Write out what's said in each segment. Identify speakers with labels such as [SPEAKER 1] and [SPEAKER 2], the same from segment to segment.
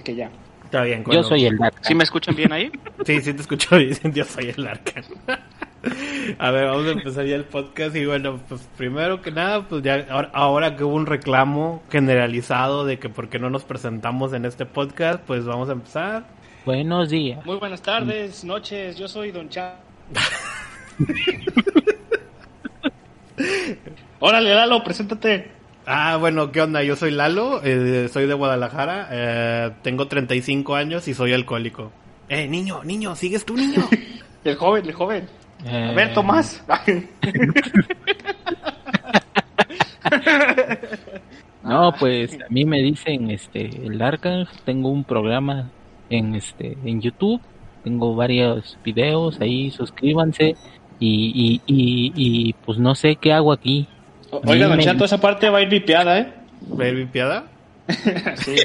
[SPEAKER 1] Que ya.
[SPEAKER 2] Está bien,
[SPEAKER 3] Yo
[SPEAKER 2] cuando-
[SPEAKER 3] soy el Dark.
[SPEAKER 1] ¿Sí me escuchan bien ahí?
[SPEAKER 2] Sí, sí te escucho bien, yo soy el Arcan. A ver, vamos a empezar ya el podcast y bueno, pues primero que nada, pues ya ahora, ahora que hubo un reclamo generalizado de que por qué no nos presentamos en este podcast, pues vamos a empezar.
[SPEAKER 3] Buenos días.
[SPEAKER 1] Muy buenas tardes, noches, yo soy Don Cha. Órale, Lalo, preséntate.
[SPEAKER 2] Ah, bueno, ¿qué onda? Yo soy Lalo, eh, soy de Guadalajara, eh, tengo 35 años y soy alcohólico. Eh, niño, niño, ¿sigues tú, niño?
[SPEAKER 1] El joven, el joven. A
[SPEAKER 3] Eh,
[SPEAKER 1] ver, Tomás.
[SPEAKER 3] No, pues a mí me dicen este el Arcang, tengo un programa en este en YouTube, tengo varios videos ahí, suscríbanse y, y, y, y, pues no sé qué hago aquí.
[SPEAKER 1] Oiga, Don. Chato, esa parte va a ir vipiada, ¿eh?
[SPEAKER 2] ¿Baby Piada?
[SPEAKER 1] Sí.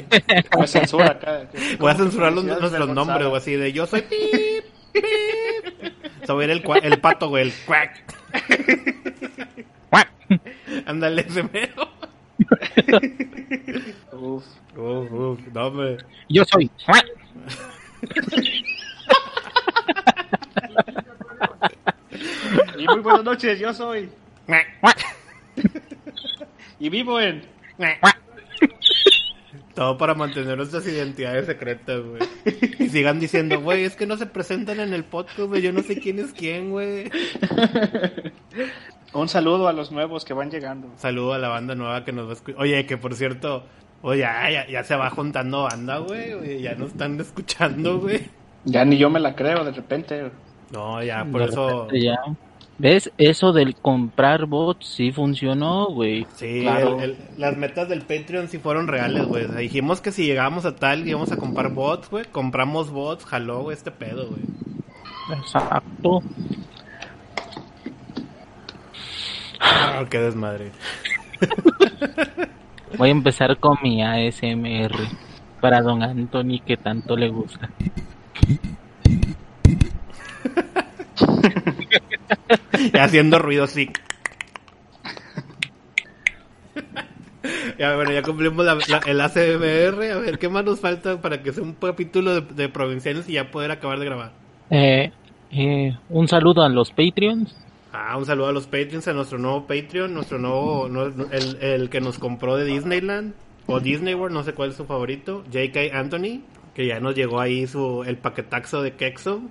[SPEAKER 1] No censura acá.
[SPEAKER 2] Voy a censurar los, nuestros nombres, o así de yo soy pip, pip. Sobre el, cua- el pato, güey, el quack. Ándale, ese mero.
[SPEAKER 1] Uf.
[SPEAKER 2] Uf, uf, no, hombre.
[SPEAKER 3] Yo soy
[SPEAKER 1] Y muy buenas noches, yo soy. Y vivo en.
[SPEAKER 2] Todo para mantener nuestras identidades secretas, güey. Y sigan diciendo, güey, es que no se presentan en el podcast, güey. Yo no sé quién es quién, güey.
[SPEAKER 1] Un saludo a los nuevos que van llegando.
[SPEAKER 2] Saludo a la banda nueva que nos va a escuchar. Oye, que por cierto, oye, ya, ya, se va juntando banda, güey. Oye, ya nos están escuchando, güey.
[SPEAKER 1] Ya ni yo me la creo de repente.
[SPEAKER 2] No, ya, por
[SPEAKER 3] De
[SPEAKER 2] eso.
[SPEAKER 3] ya. ¿Ves? Eso del comprar bots sí funcionó, güey.
[SPEAKER 2] Sí,
[SPEAKER 1] Claro.
[SPEAKER 2] el- el- las metas del Patreon sí fueron reales, güey. O sea, dijimos que si llegábamos a tal íbamos a comprar bots, güey. Compramos bots, jaló, güey, este pedo, güey.
[SPEAKER 3] Exacto.
[SPEAKER 2] Ah, qué desmadre.
[SPEAKER 3] Voy a empezar con mi ASMR para don Anthony que tanto le gusta.
[SPEAKER 2] Haciendo ruido, sí. Ya, bueno, ya cumplimos la- la- el ACMR. A ver, ¿qué más nos falta para que sea un capítulo de, de provincianos y ya poder acabar de grabar?
[SPEAKER 3] Eh, eh, un saludo a los Patreons.
[SPEAKER 2] Ah, un saludo a los Patreons, a nuestro nuevo Patreon, nuestro nuevo, no- el, el que nos compró de Disneyland o Disney World, no sé cuál es su favorito, J.K. Anthony, que ya nos llegó ahí su el paquetaxo de Kexo.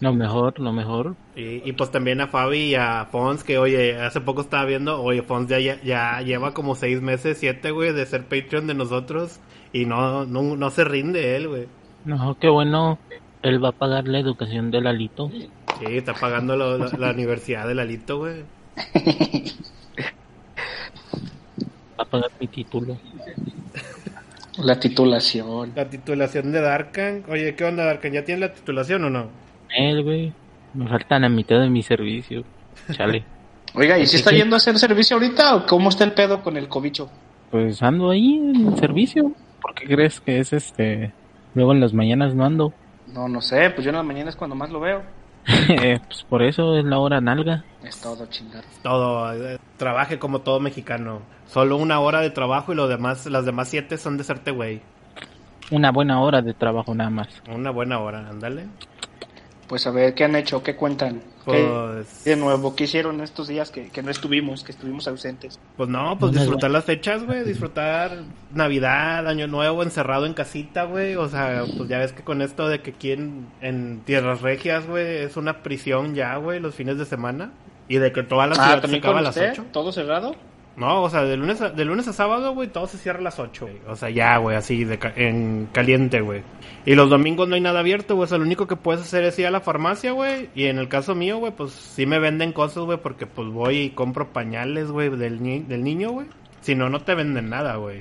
[SPEAKER 3] Lo mejor, lo mejor.
[SPEAKER 2] Y, y pues también a Fabi y a Fons, que oye, hace poco estaba viendo, oye, Fons ya, ya, ya lleva como seis meses, siete, güey, de ser Patreon de nosotros y no, no, no se rinde él, güey.
[SPEAKER 3] No, qué bueno. Él va a pagar la educación del Alito.
[SPEAKER 2] Sí, está pagando lo- la, la universidad del Alito, güey.
[SPEAKER 3] Va a pagar mi título.
[SPEAKER 1] La titulación.
[SPEAKER 2] La titulación de Darkan, oye, ¿qué onda Darkan? ¿Ya tiene la titulación o no?
[SPEAKER 3] Él, güey. Me faltan la mitad de mi servicio. Chale.
[SPEAKER 1] Oiga, ¿y si está yendo a hacer servicio ahorita o cómo está el pedo con el cobicho?
[SPEAKER 3] Pues ando ahí en el servicio. ¿Por qué crees que es este? Luego en las mañanas no ando.
[SPEAKER 1] No, no sé, pues yo en las mañanas es cuando más lo veo.
[SPEAKER 3] pues por eso es la hora nalga.
[SPEAKER 1] Es todo chingar.
[SPEAKER 2] Todo, eh, trabaje como todo mexicano. Solo una hora de trabajo y lo demás, las demás siete son de serte güey.
[SPEAKER 3] Una buena hora de trabajo nada más.
[SPEAKER 2] Una buena hora, ándale.
[SPEAKER 1] Pues a ver, ¿qué han hecho? ¿Qué cuentan? ¿Qué,
[SPEAKER 2] Pues,
[SPEAKER 1] de nuevo, ¿qué hicieron estos días que, que no estuvimos, que estuvimos ausentes?
[SPEAKER 2] pues no, pues disfrutar las fechas, güey. Disfrutar Navidad, Año Nuevo, encerrado en casita, güey. O sea, pues ya ves que con esto de que aquí en, en Tierras Regias, güey, es una prisión ya, güey, los fines de semana. Y de que toda la ciudad se
[SPEAKER 1] Ah,
[SPEAKER 2] acaba
[SPEAKER 1] con
[SPEAKER 2] a las
[SPEAKER 1] usted,
[SPEAKER 2] 8.
[SPEAKER 1] todo cerrado.
[SPEAKER 2] No, o sea, de lunes a, de lunes a sábado, güey, todo se cierra a las 8, güey. O sea, ya, güey, así, de ca- en caliente, güey. Y los domingos no hay nada abierto, güey. O sea, lo único que puedes hacer es ir a la farmacia, güey. Y en el caso mío, güey, pues sí me venden cosas, güey, porque pues voy y compro pañales, güey, del, ni- del niño, güey. Si no, no te venden nada, güey.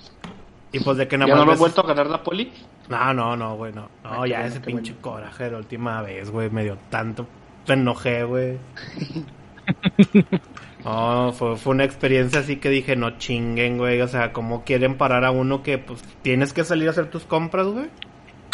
[SPEAKER 2] Y pues de que
[SPEAKER 1] ¿Ya
[SPEAKER 2] nada
[SPEAKER 1] no
[SPEAKER 2] más
[SPEAKER 1] lo he
[SPEAKER 2] ves-
[SPEAKER 1] vuelto a ganar la poli?
[SPEAKER 2] No, no, no, güey, no. No,
[SPEAKER 1] qué
[SPEAKER 2] ya
[SPEAKER 1] bueno,
[SPEAKER 2] ese pinche
[SPEAKER 1] bueno.
[SPEAKER 2] coraje de la última vez, güey, me dio tanto. Me enojé, güey. No, fue, fue una experiencia así que dije, no chinguen, güey. O sea, ¿cómo quieren parar a uno que, pues, tienes que salir a hacer tus compras, güey?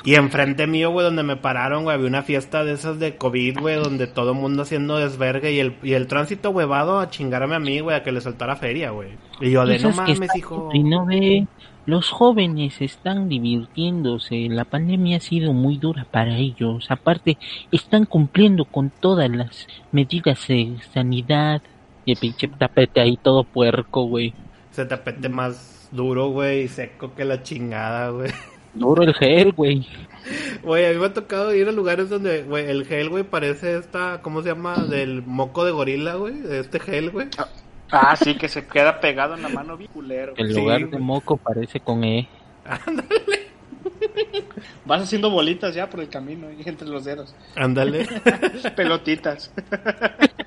[SPEAKER 2] Y enfrente mío, güey, donde me pararon, güey, había una fiesta de esas de COVID, güey, donde todo el mundo haciendo desvergue y el, y el tránsito huevado a chingarme a mí, güey, a que le soltara feria, güey. Y yo de, no mames, hijo.
[SPEAKER 3] Y no ve, los jóvenes están divirtiéndose, la pandemia ha sido muy dura para ellos, aparte están cumpliendo con todas las medidas de sanidad, y el pinche tapete ahí todo puerco, güey.
[SPEAKER 2] Ese tapete más duro, güey, y seco que la chingada, güey.
[SPEAKER 3] Duro el gel, güey.
[SPEAKER 2] Güey, a mí me ha tocado ir a lugares donde, güey, el gel, güey, parece esta, ¿cómo se llama? Del moco de gorila, güey, de este gel, güey.
[SPEAKER 1] Ah, sí, que se queda pegado en la mano bien culero.
[SPEAKER 3] El
[SPEAKER 2] Sí,
[SPEAKER 3] lugar de moco parece con E.
[SPEAKER 1] Vas haciendo bolitas ya por el camino, entre los dedos.
[SPEAKER 2] Ándale.
[SPEAKER 1] Pelotitas.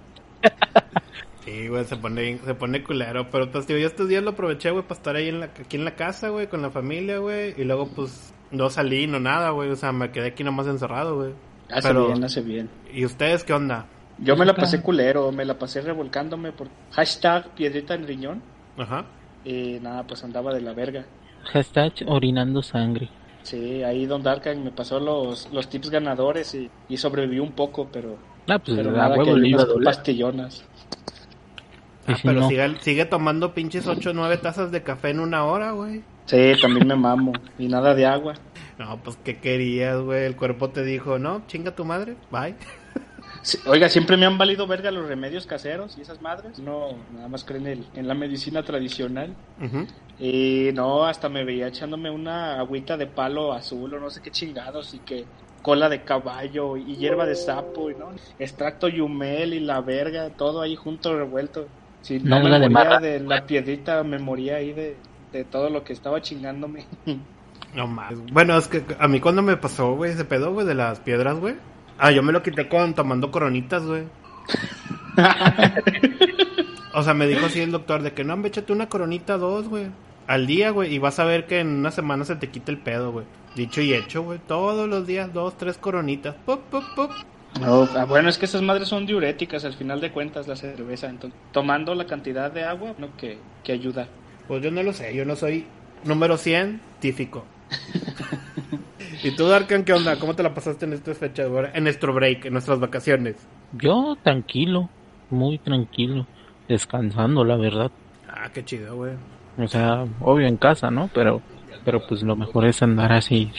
[SPEAKER 2] Sí, güey, se pone, se pone culero, pero pues, tío, yo estos días lo aproveché, güey, para estar ahí en la, aquí en la casa, güey, con la familia, güey, y luego, pues, no salí, no nada, güey, o sea, me quedé aquí nomás encerrado, güey.
[SPEAKER 1] Hace
[SPEAKER 2] Pero-
[SPEAKER 1] bien, hace bien.
[SPEAKER 2] ¿Y ustedes qué onda?
[SPEAKER 1] Yo me la pasé culero, me la pasé revolcándome por hashtag piedrita en riñón.
[SPEAKER 2] Ajá.
[SPEAKER 1] Y nada, pues andaba de la verga.
[SPEAKER 3] Hashtag orinando sangre.
[SPEAKER 1] Sí, ahí Don Darkan me pasó los, los tips ganadores y, y sobreviví un poco, pero,
[SPEAKER 3] Ah, pues
[SPEAKER 1] pero nada, que
[SPEAKER 3] huevo le iba a
[SPEAKER 1] unas
[SPEAKER 3] doler.
[SPEAKER 1] pastillonas.
[SPEAKER 2] Ah,
[SPEAKER 3] si
[SPEAKER 2] pero
[SPEAKER 3] no,
[SPEAKER 2] sigue, sigue tomando pinches 8 o 9 tazas de café en una hora, güey.
[SPEAKER 1] Sí, también me mamo. Y nada de agua.
[SPEAKER 2] No, pues, ¿qué querías, güey? El cuerpo te dijo, no, chinga tu madre, bye.
[SPEAKER 1] Sí, oiga, siempre me han valido verga los remedios caseros y esas madres. No, nada más creen en, el- en la medicina tradicional. Y no, hasta me veía echándome una agüita de palo azul o no sé qué chingados y que cola de caballo y hierba de sapo y no, extracto yumel y la verga, todo ahí junto revuelto. Si no
[SPEAKER 3] Nalga
[SPEAKER 1] me
[SPEAKER 3] de marra.
[SPEAKER 1] de la piedrita, me moría ahí de, de todo lo que estaba chingándome.
[SPEAKER 2] No más. Bueno, es que a mí cuando me pasó, güey, ese pedo, güey, de las piedras, güey. Ah, yo me lo quité con tomando coronitas, güey. O sea, me dijo así el doctor de que no, hombre, échate una coronita dos, güey. Al día, güey, y vas a ver que en una semana se te quita el pedo, güey. Dicho y hecho, güey. Todos los días, dos, tres coronitas. Pop, pop, pop.
[SPEAKER 1] No, ah, bueno, es que esas madres son diuréticas al final de cuentas la cerveza, entonces tomando la cantidad de agua, no que, que ayuda.
[SPEAKER 2] Pues yo no lo sé, yo no soy número 100 científico. ¿Y tú, Darkan, qué onda? ¿Cómo te la pasaste en estas fechas? En nuestro break, en nuestras vacaciones.
[SPEAKER 3] yo tranquilo, muy tranquilo, descansando, la verdad.
[SPEAKER 2] Ah, qué chido, güey.
[SPEAKER 3] O sea, obvio en casa, ¿no? Pero, pero pues lo mejor es andar así,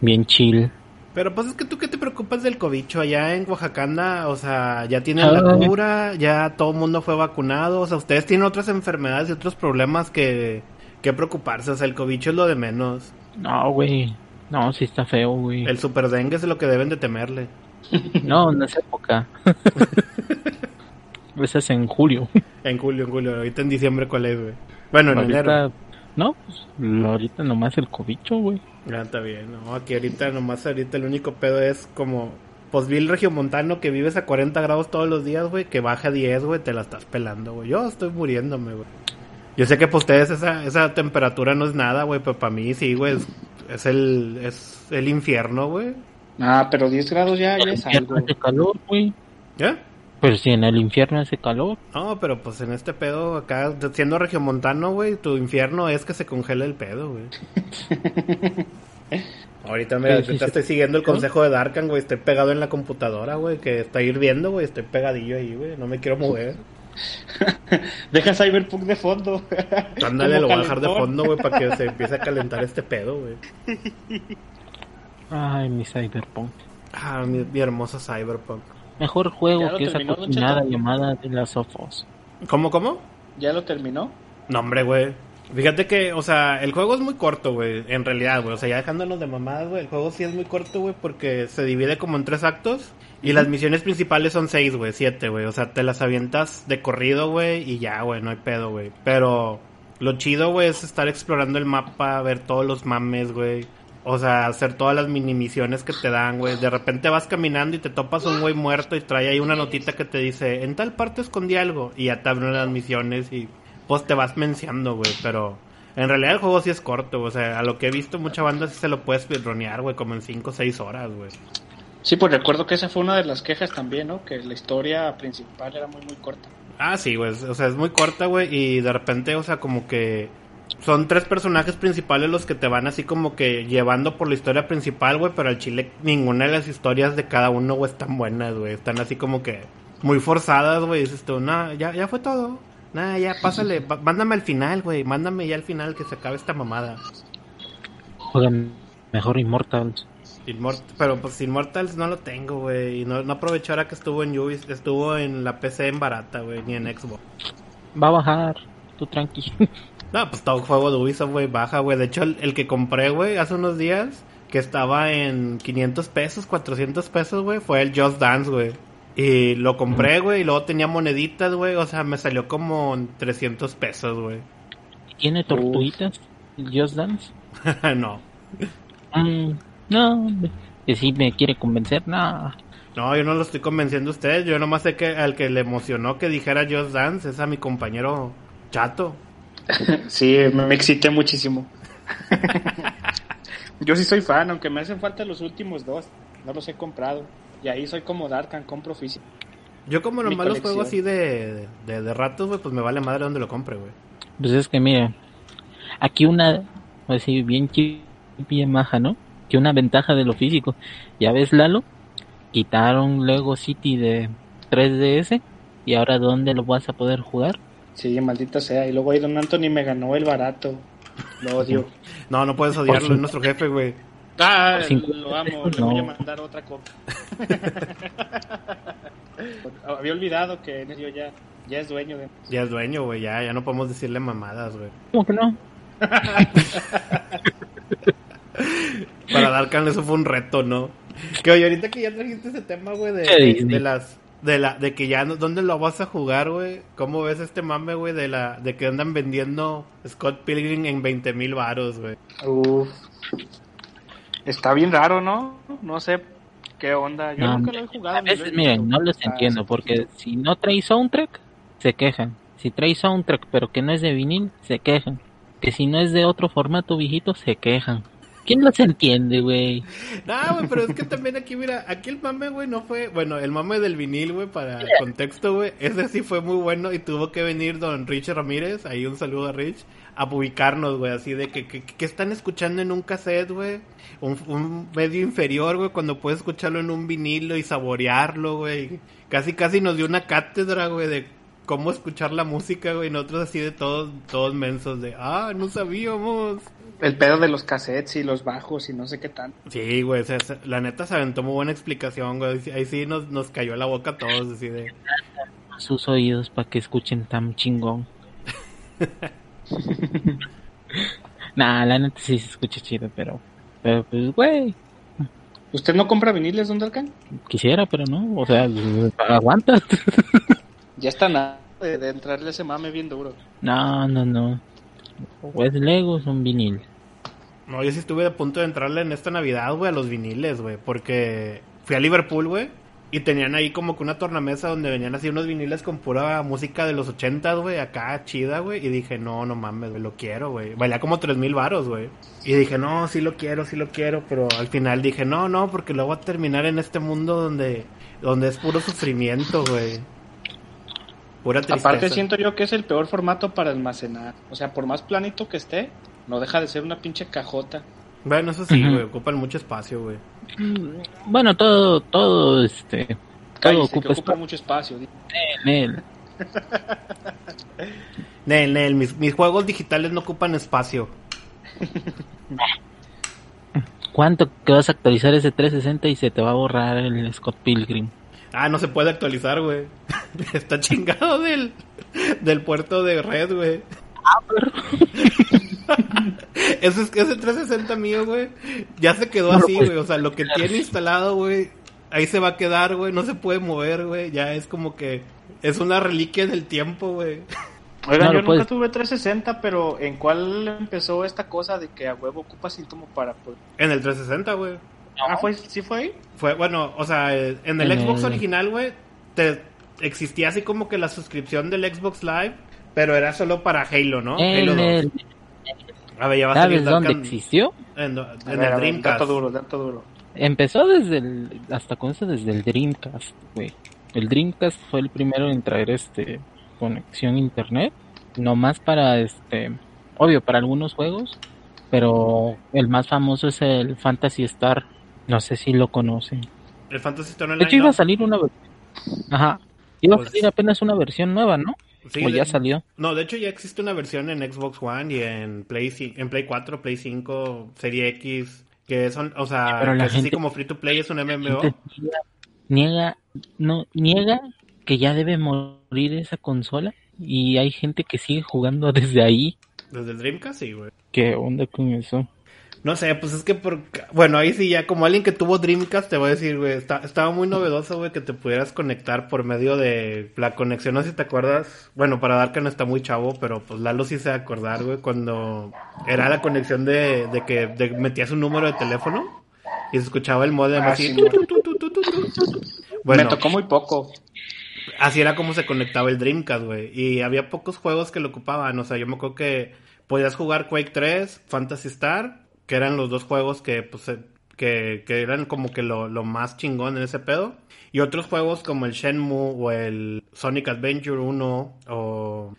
[SPEAKER 3] bien chill.
[SPEAKER 2] Pero pues es que tú qué te preocupas del cobicho allá en Oaxaca, o sea, ya tienen la
[SPEAKER 3] Ay.
[SPEAKER 2] cura, ya todo el mundo fue vacunado, o sea, ustedes tienen otras enfermedades y otros problemas que, que preocuparse, o sea, el cobicho es lo de menos.
[SPEAKER 3] No, güey, no, sí está feo, güey.
[SPEAKER 2] El super dengue es lo que deben de temerle.
[SPEAKER 3] No, en esa época. Esa es en julio.
[SPEAKER 2] En julio, en julio, ahorita en diciembre cuál es, güey. Bueno, en enero.
[SPEAKER 3] No, pues ahorita nomás el cobicho, güey.
[SPEAKER 2] Ya está bien, no, aquí ahorita nomás ahorita el único pedo es como pues vi el regiomontano que vives a 40 grados todos los días, güey, que baja a 10, güey, te la estás pelando, güey. Yo estoy muriéndome, güey. Yo sé que para ustedes esa, esa temperatura no es nada, güey, pero para mí sí, güey, es, es el es el infierno, güey.
[SPEAKER 1] Ah, pero 10 grados ya, ya es algo.
[SPEAKER 3] calor, güey.
[SPEAKER 2] ¿Ya?
[SPEAKER 3] Pero si en el infierno hace calor.
[SPEAKER 2] No, pero pues en este pedo acá siendo regiomontano, güey, tu infierno es que se congela el pedo, güey. Ahorita
[SPEAKER 3] Sí, sí, sí.
[SPEAKER 2] estoy siguiendo el consejo de Darkan, güey, estoy pegado en la computadora, güey, que está hirviendo, güey, estoy pegadillo ahí, güey, no me quiero mover.
[SPEAKER 1] Deja Cyberpunk de fondo.
[SPEAKER 2] Ándale, lo voy a dejar de fondo, güey, para que se empiece a calentar este pedo, güey.
[SPEAKER 3] Ay, mi cyberpunk.
[SPEAKER 2] Ah, mi, mi hermoso Cyberpunk.
[SPEAKER 3] Mejor
[SPEAKER 1] ¿Ya
[SPEAKER 3] juego que esa cocinada llamada de las Us.
[SPEAKER 2] ¿Cómo, cómo?
[SPEAKER 1] ¿Ya lo terminó?
[SPEAKER 2] No, hombre, güey. Fíjate que, o sea, el juego es muy corto, güey, en realidad, güey. O sea, ya dejándonos de mamadas, güey, el juego sí es muy corto, güey, porque se divide como en tres actos. Y las misiones principales son seis, güey, siete, güey. O sea, te las avientas de corrido, güey, y ya, güey, no hay pedo, güey. Pero lo chido, güey, es estar explorando el mapa, ver todos los mames, güey. O sea, hacer todas las mini misiones que te dan, güey. De repente vas caminando y te topas un güey muerto y trae ahí una notita que te dice, en tal parte escondí algo. Y ya te abren las misiones y pues te vas menciando, güey. Pero En realidad el juego sí es corto, o sea, a lo que he visto mucha banda sí se lo puedes speedronear, güey, como en 5 o 6 horas, güey.
[SPEAKER 1] Sí, pues recuerdo que esa fue una de las quejas también, ¿no? Que la historia principal era muy, muy corta.
[SPEAKER 2] Ah, sí, güey, o sea, es muy corta, güey, y de repente, o sea, como que son tres personajes principales los que te van así como que llevando por la historia principal, güey, pero al chile ninguna de las historias de cada uno, güey, están buenas, güey, están así como que muy forzadas, güey, dices tú, no, ya, ya fue todo. Nah, ya, pásale, mándame al final, güey, mándame ya al final que se acabe esta mamada.
[SPEAKER 3] Juegan mejor Immortals.
[SPEAKER 2] Immort- pero pues Immortals no lo tengo, güey, y no, no aprovecho ahora que estuvo en Ubisoft, estuvo en la PC en barata, güey, ni en Xbox.
[SPEAKER 3] Va a bajar, tú tranqui.
[SPEAKER 2] No, pues todo juego de Ubisoft, güey, baja, güey. De hecho, el, el que compré, güey, hace unos días, que estaba en 500 pesos, 400 pesos, güey, fue el Just Dance, güey. Y lo compré, güey, y luego tenía moneditas, güey, o sea, me salió como en 300 pesos, güey.
[SPEAKER 3] ¿Tiene tortuguitas? ¿El Just Dance?
[SPEAKER 2] no.
[SPEAKER 3] Mm, no, que si me quiere convencer, no.
[SPEAKER 2] No, yo no lo estoy convenciendo a ustedes. Yo nomás sé que al que le emocionó que dijera Just Dance es a mi compañero Chato.
[SPEAKER 1] Sí, me, excité muchísimo. Yo sí soy fan, aunque me hacen falta los últimos dos. No los he comprado. Y ahí soy como Darkan, compro físico.
[SPEAKER 2] Yo como
[SPEAKER 1] Mi
[SPEAKER 2] nomás los juego así de, de, de ratos, güey, pues me vale madre donde lo compre, güey.
[SPEAKER 3] Pues es que mira, aquí una, voy a decir, bien bien maja, ¿no? Que una ventaja de lo físico. Ya ves, Lalo, quitaron Lego City de 3DS y ahora ¿dónde lo vas a poder jugar?
[SPEAKER 1] Sí, maldita sea. Y luego ahí Don Anthony me ganó el barato. Lo odio.
[SPEAKER 2] No, no puedes odiarlo, es nuestro jefe, güey.
[SPEAKER 1] Ah,
[SPEAKER 3] Cinco-
[SPEAKER 1] lo amo. Le
[SPEAKER 3] No.
[SPEAKER 1] voy a mandar otra copa. Había olvidado que yo ya, ya es dueño de...
[SPEAKER 2] Ya es dueño, güey, ya, ya no podemos decirle mamadas, güey.
[SPEAKER 3] ¿Cómo que no?
[SPEAKER 2] Para Darkan eso fue un reto, ¿no? Que oye, ahorita que ya trajiste ese tema, güey, de,
[SPEAKER 3] ¿Qué
[SPEAKER 2] de, de las... De la, de que ya, no- ¿dónde lo vas a jugar, güey? ¿Cómo ves este mame, güey, de la, de que andan vendiendo Scott Pilgrim en 20 mil varos, güey?
[SPEAKER 1] Uf. Está bien raro, ¿no? No sé qué onda. Yo
[SPEAKER 3] No,
[SPEAKER 1] nunca lo he jugado.
[SPEAKER 3] A veces,
[SPEAKER 1] visto.
[SPEAKER 3] miren, no los entiendo, porque si no trae soundtrack, se quejan. Si trae soundtrack, pero que no es de vinil, se quejan. Que si no es de otro formato viejito, se quejan. ¿Quién los entiende, güey?
[SPEAKER 2] No, güey, pero es que también aquí, mira, aquí el mame, güey, no fue, bueno, el mame del vinil, güey, para contexto, güey, ese sí fue muy bueno y tuvo que venir don Rich Ramírez, ahí un saludo a Rich, a publicarnos, güey, así de que, que, que están escuchando en un cassette, güey, un, un medio inferior, güey, cuando puedes escucharlo en un vinilo y saborearlo, güey, casi, casi nos dio una cátedra, güey, de cómo escuchar la música, güey, nosotros así de todos, todos mensos, de, ah, no sabíamos.
[SPEAKER 1] El pedo de los cassettes y los bajos y no sé qué tan.
[SPEAKER 2] Sí, güey, o sea, se- la neta se aventó muy buena explicación, güey. Ahí sí nos, nos cayó la boca a todos, así de...
[SPEAKER 3] Sus oídos para que escuchen tan chingón. nah, la neta sí se escucha chido, pero... Pero pues, güey,
[SPEAKER 1] ¿Usted no compra viniles, Don Darkan?
[SPEAKER 3] quisiera, pero no. O sea, aguanta.
[SPEAKER 1] Ya está nada de, de entrarle ese mame bien duro.
[SPEAKER 3] no, no, no. O es Lego o es un vinil.
[SPEAKER 2] No, yo sí estuve a punto de entrarle en esta Navidad, güey, a los viniles, güey. Porque fui a Liverpool, güey. Y tenían ahí como que una tornamesa donde venían así unos viniles con pura música de los ochentas, güey, acá chida, güey. Y dije, no, no mames, güey, lo quiero, güey. Valía como tres mil varos, güey. Y dije, no, sí lo quiero, sí lo quiero. Pero al final dije, no, no, porque luego voy a terminar en este mundo donde, donde es puro sufrimiento, güey. Pura tristeza.
[SPEAKER 1] Aparte siento yo que es el peor formato para almacenar. O sea, por más planito que esté, no deja de ser una pinche cajota.
[SPEAKER 2] Bueno, eso sí, güey, ocupan mucho espacio, güey.
[SPEAKER 3] Mm, Bueno, todo, todo, este... Todo
[SPEAKER 1] Cállese, que
[SPEAKER 3] ocupa
[SPEAKER 1] ocupa
[SPEAKER 3] espacio
[SPEAKER 1] mucho espacio.
[SPEAKER 2] Nel, Nel, mis, mis juegos digitales no ocupan espacio.
[SPEAKER 3] ¿Cuánto que vas a actualizar ese 360 y se te va a borrar el Scott Pilgrim?
[SPEAKER 2] Ah, no se puede actualizar, güey. Está chingado del, del puerto de red, güey. ese, es- ese 360 mío, güey, ya se quedó así,
[SPEAKER 3] puedes
[SPEAKER 2] güey. O sea, lo que tiene instalado, güey, ahí se va a quedar, güey. No se puede mover, güey. Ya es como que es una reliquia del tiempo, güey.
[SPEAKER 1] Oigan,
[SPEAKER 3] No,
[SPEAKER 1] yo
[SPEAKER 3] puedes-
[SPEAKER 1] nunca tuve 360, pero ¿en cuál empezó esta cosa de que a huevo ocupa así como para... poder-
[SPEAKER 2] En el 360, güey.
[SPEAKER 1] Ah, ¿fue, ¿sí fue ahí?
[SPEAKER 2] Fue, bueno, o sea, en el
[SPEAKER 3] En
[SPEAKER 2] Xbox
[SPEAKER 3] el-
[SPEAKER 2] original, güey, te existía así como que la suscripción del Xbox Live, pero era solo para Halo, ¿no? Halo
[SPEAKER 3] En
[SPEAKER 2] 2.
[SPEAKER 3] el,
[SPEAKER 2] A ver, ya va a salir
[SPEAKER 3] ¿Sabes dónde
[SPEAKER 2] Dark Knight
[SPEAKER 3] existió?
[SPEAKER 2] En,
[SPEAKER 1] A
[SPEAKER 2] en
[SPEAKER 1] ver,
[SPEAKER 2] el
[SPEAKER 1] a ver,
[SPEAKER 2] Dreamcast.
[SPEAKER 1] dato duro, dato duro.
[SPEAKER 3] Empezó desde el, hasta con eso desde el Dreamcast, güey. El Dreamcast fue el primero en traer este conexión a internet, nomás para este, obvio para algunos juegos, pero el más famoso es el Fantasy Star. No sé si lo conocen.
[SPEAKER 2] El Fantasy Star
[SPEAKER 3] De
[SPEAKER 2] Online.
[SPEAKER 3] hecho iba
[SPEAKER 2] ¿no?
[SPEAKER 3] a salir una versión. Ajá. Iba
[SPEAKER 2] Pues-
[SPEAKER 3] a salir apenas una versión nueva, ¿no?
[SPEAKER 2] Sí,
[SPEAKER 3] o
[SPEAKER 2] de-
[SPEAKER 3] ya salió.
[SPEAKER 2] No, de hecho ya existe una versión en Xbox One y en Play, en Play 4, Play 5, Serie X, que son, o sea,
[SPEAKER 3] Pero la
[SPEAKER 2] que es así como free to play, es un MMO.
[SPEAKER 3] niega, niega, no, niega que ya debe morir esa consola y hay gente que sigue jugando desde ahí.
[SPEAKER 2] Desde el Dreamcast, sí, güey.
[SPEAKER 3] ¿Qué onda con eso?
[SPEAKER 2] No sé, pues es que por... Bueno, ahí sí ya, como alguien que tuvo Dreamcast, te voy a decir, güey, está- estaba muy novedoso, güey, que te pudieras conectar por medio de la conexión, no sé si te acuerdas, bueno, para dar que no está muy chavo, pero pues Lalo sí se acordar, güey, cuando era la conexión de, de que de- metías un número de teléfono y se escuchaba el modem
[SPEAKER 1] Ah,
[SPEAKER 2] así.
[SPEAKER 1] sí.
[SPEAKER 2] Bueno,
[SPEAKER 1] Me tocó muy poco.
[SPEAKER 2] así era como se conectaba el Dreamcast, güey. Y había pocos juegos que lo ocupaban. O sea, yo me acuerdo que podías jugar Quake 3, Fantasy Star, que eran los dos juegos que, pues, que, que eran como que lo, lo más chingón en ese pedo. Y otros juegos como el Shenmue o el Sonic Adventure 1 o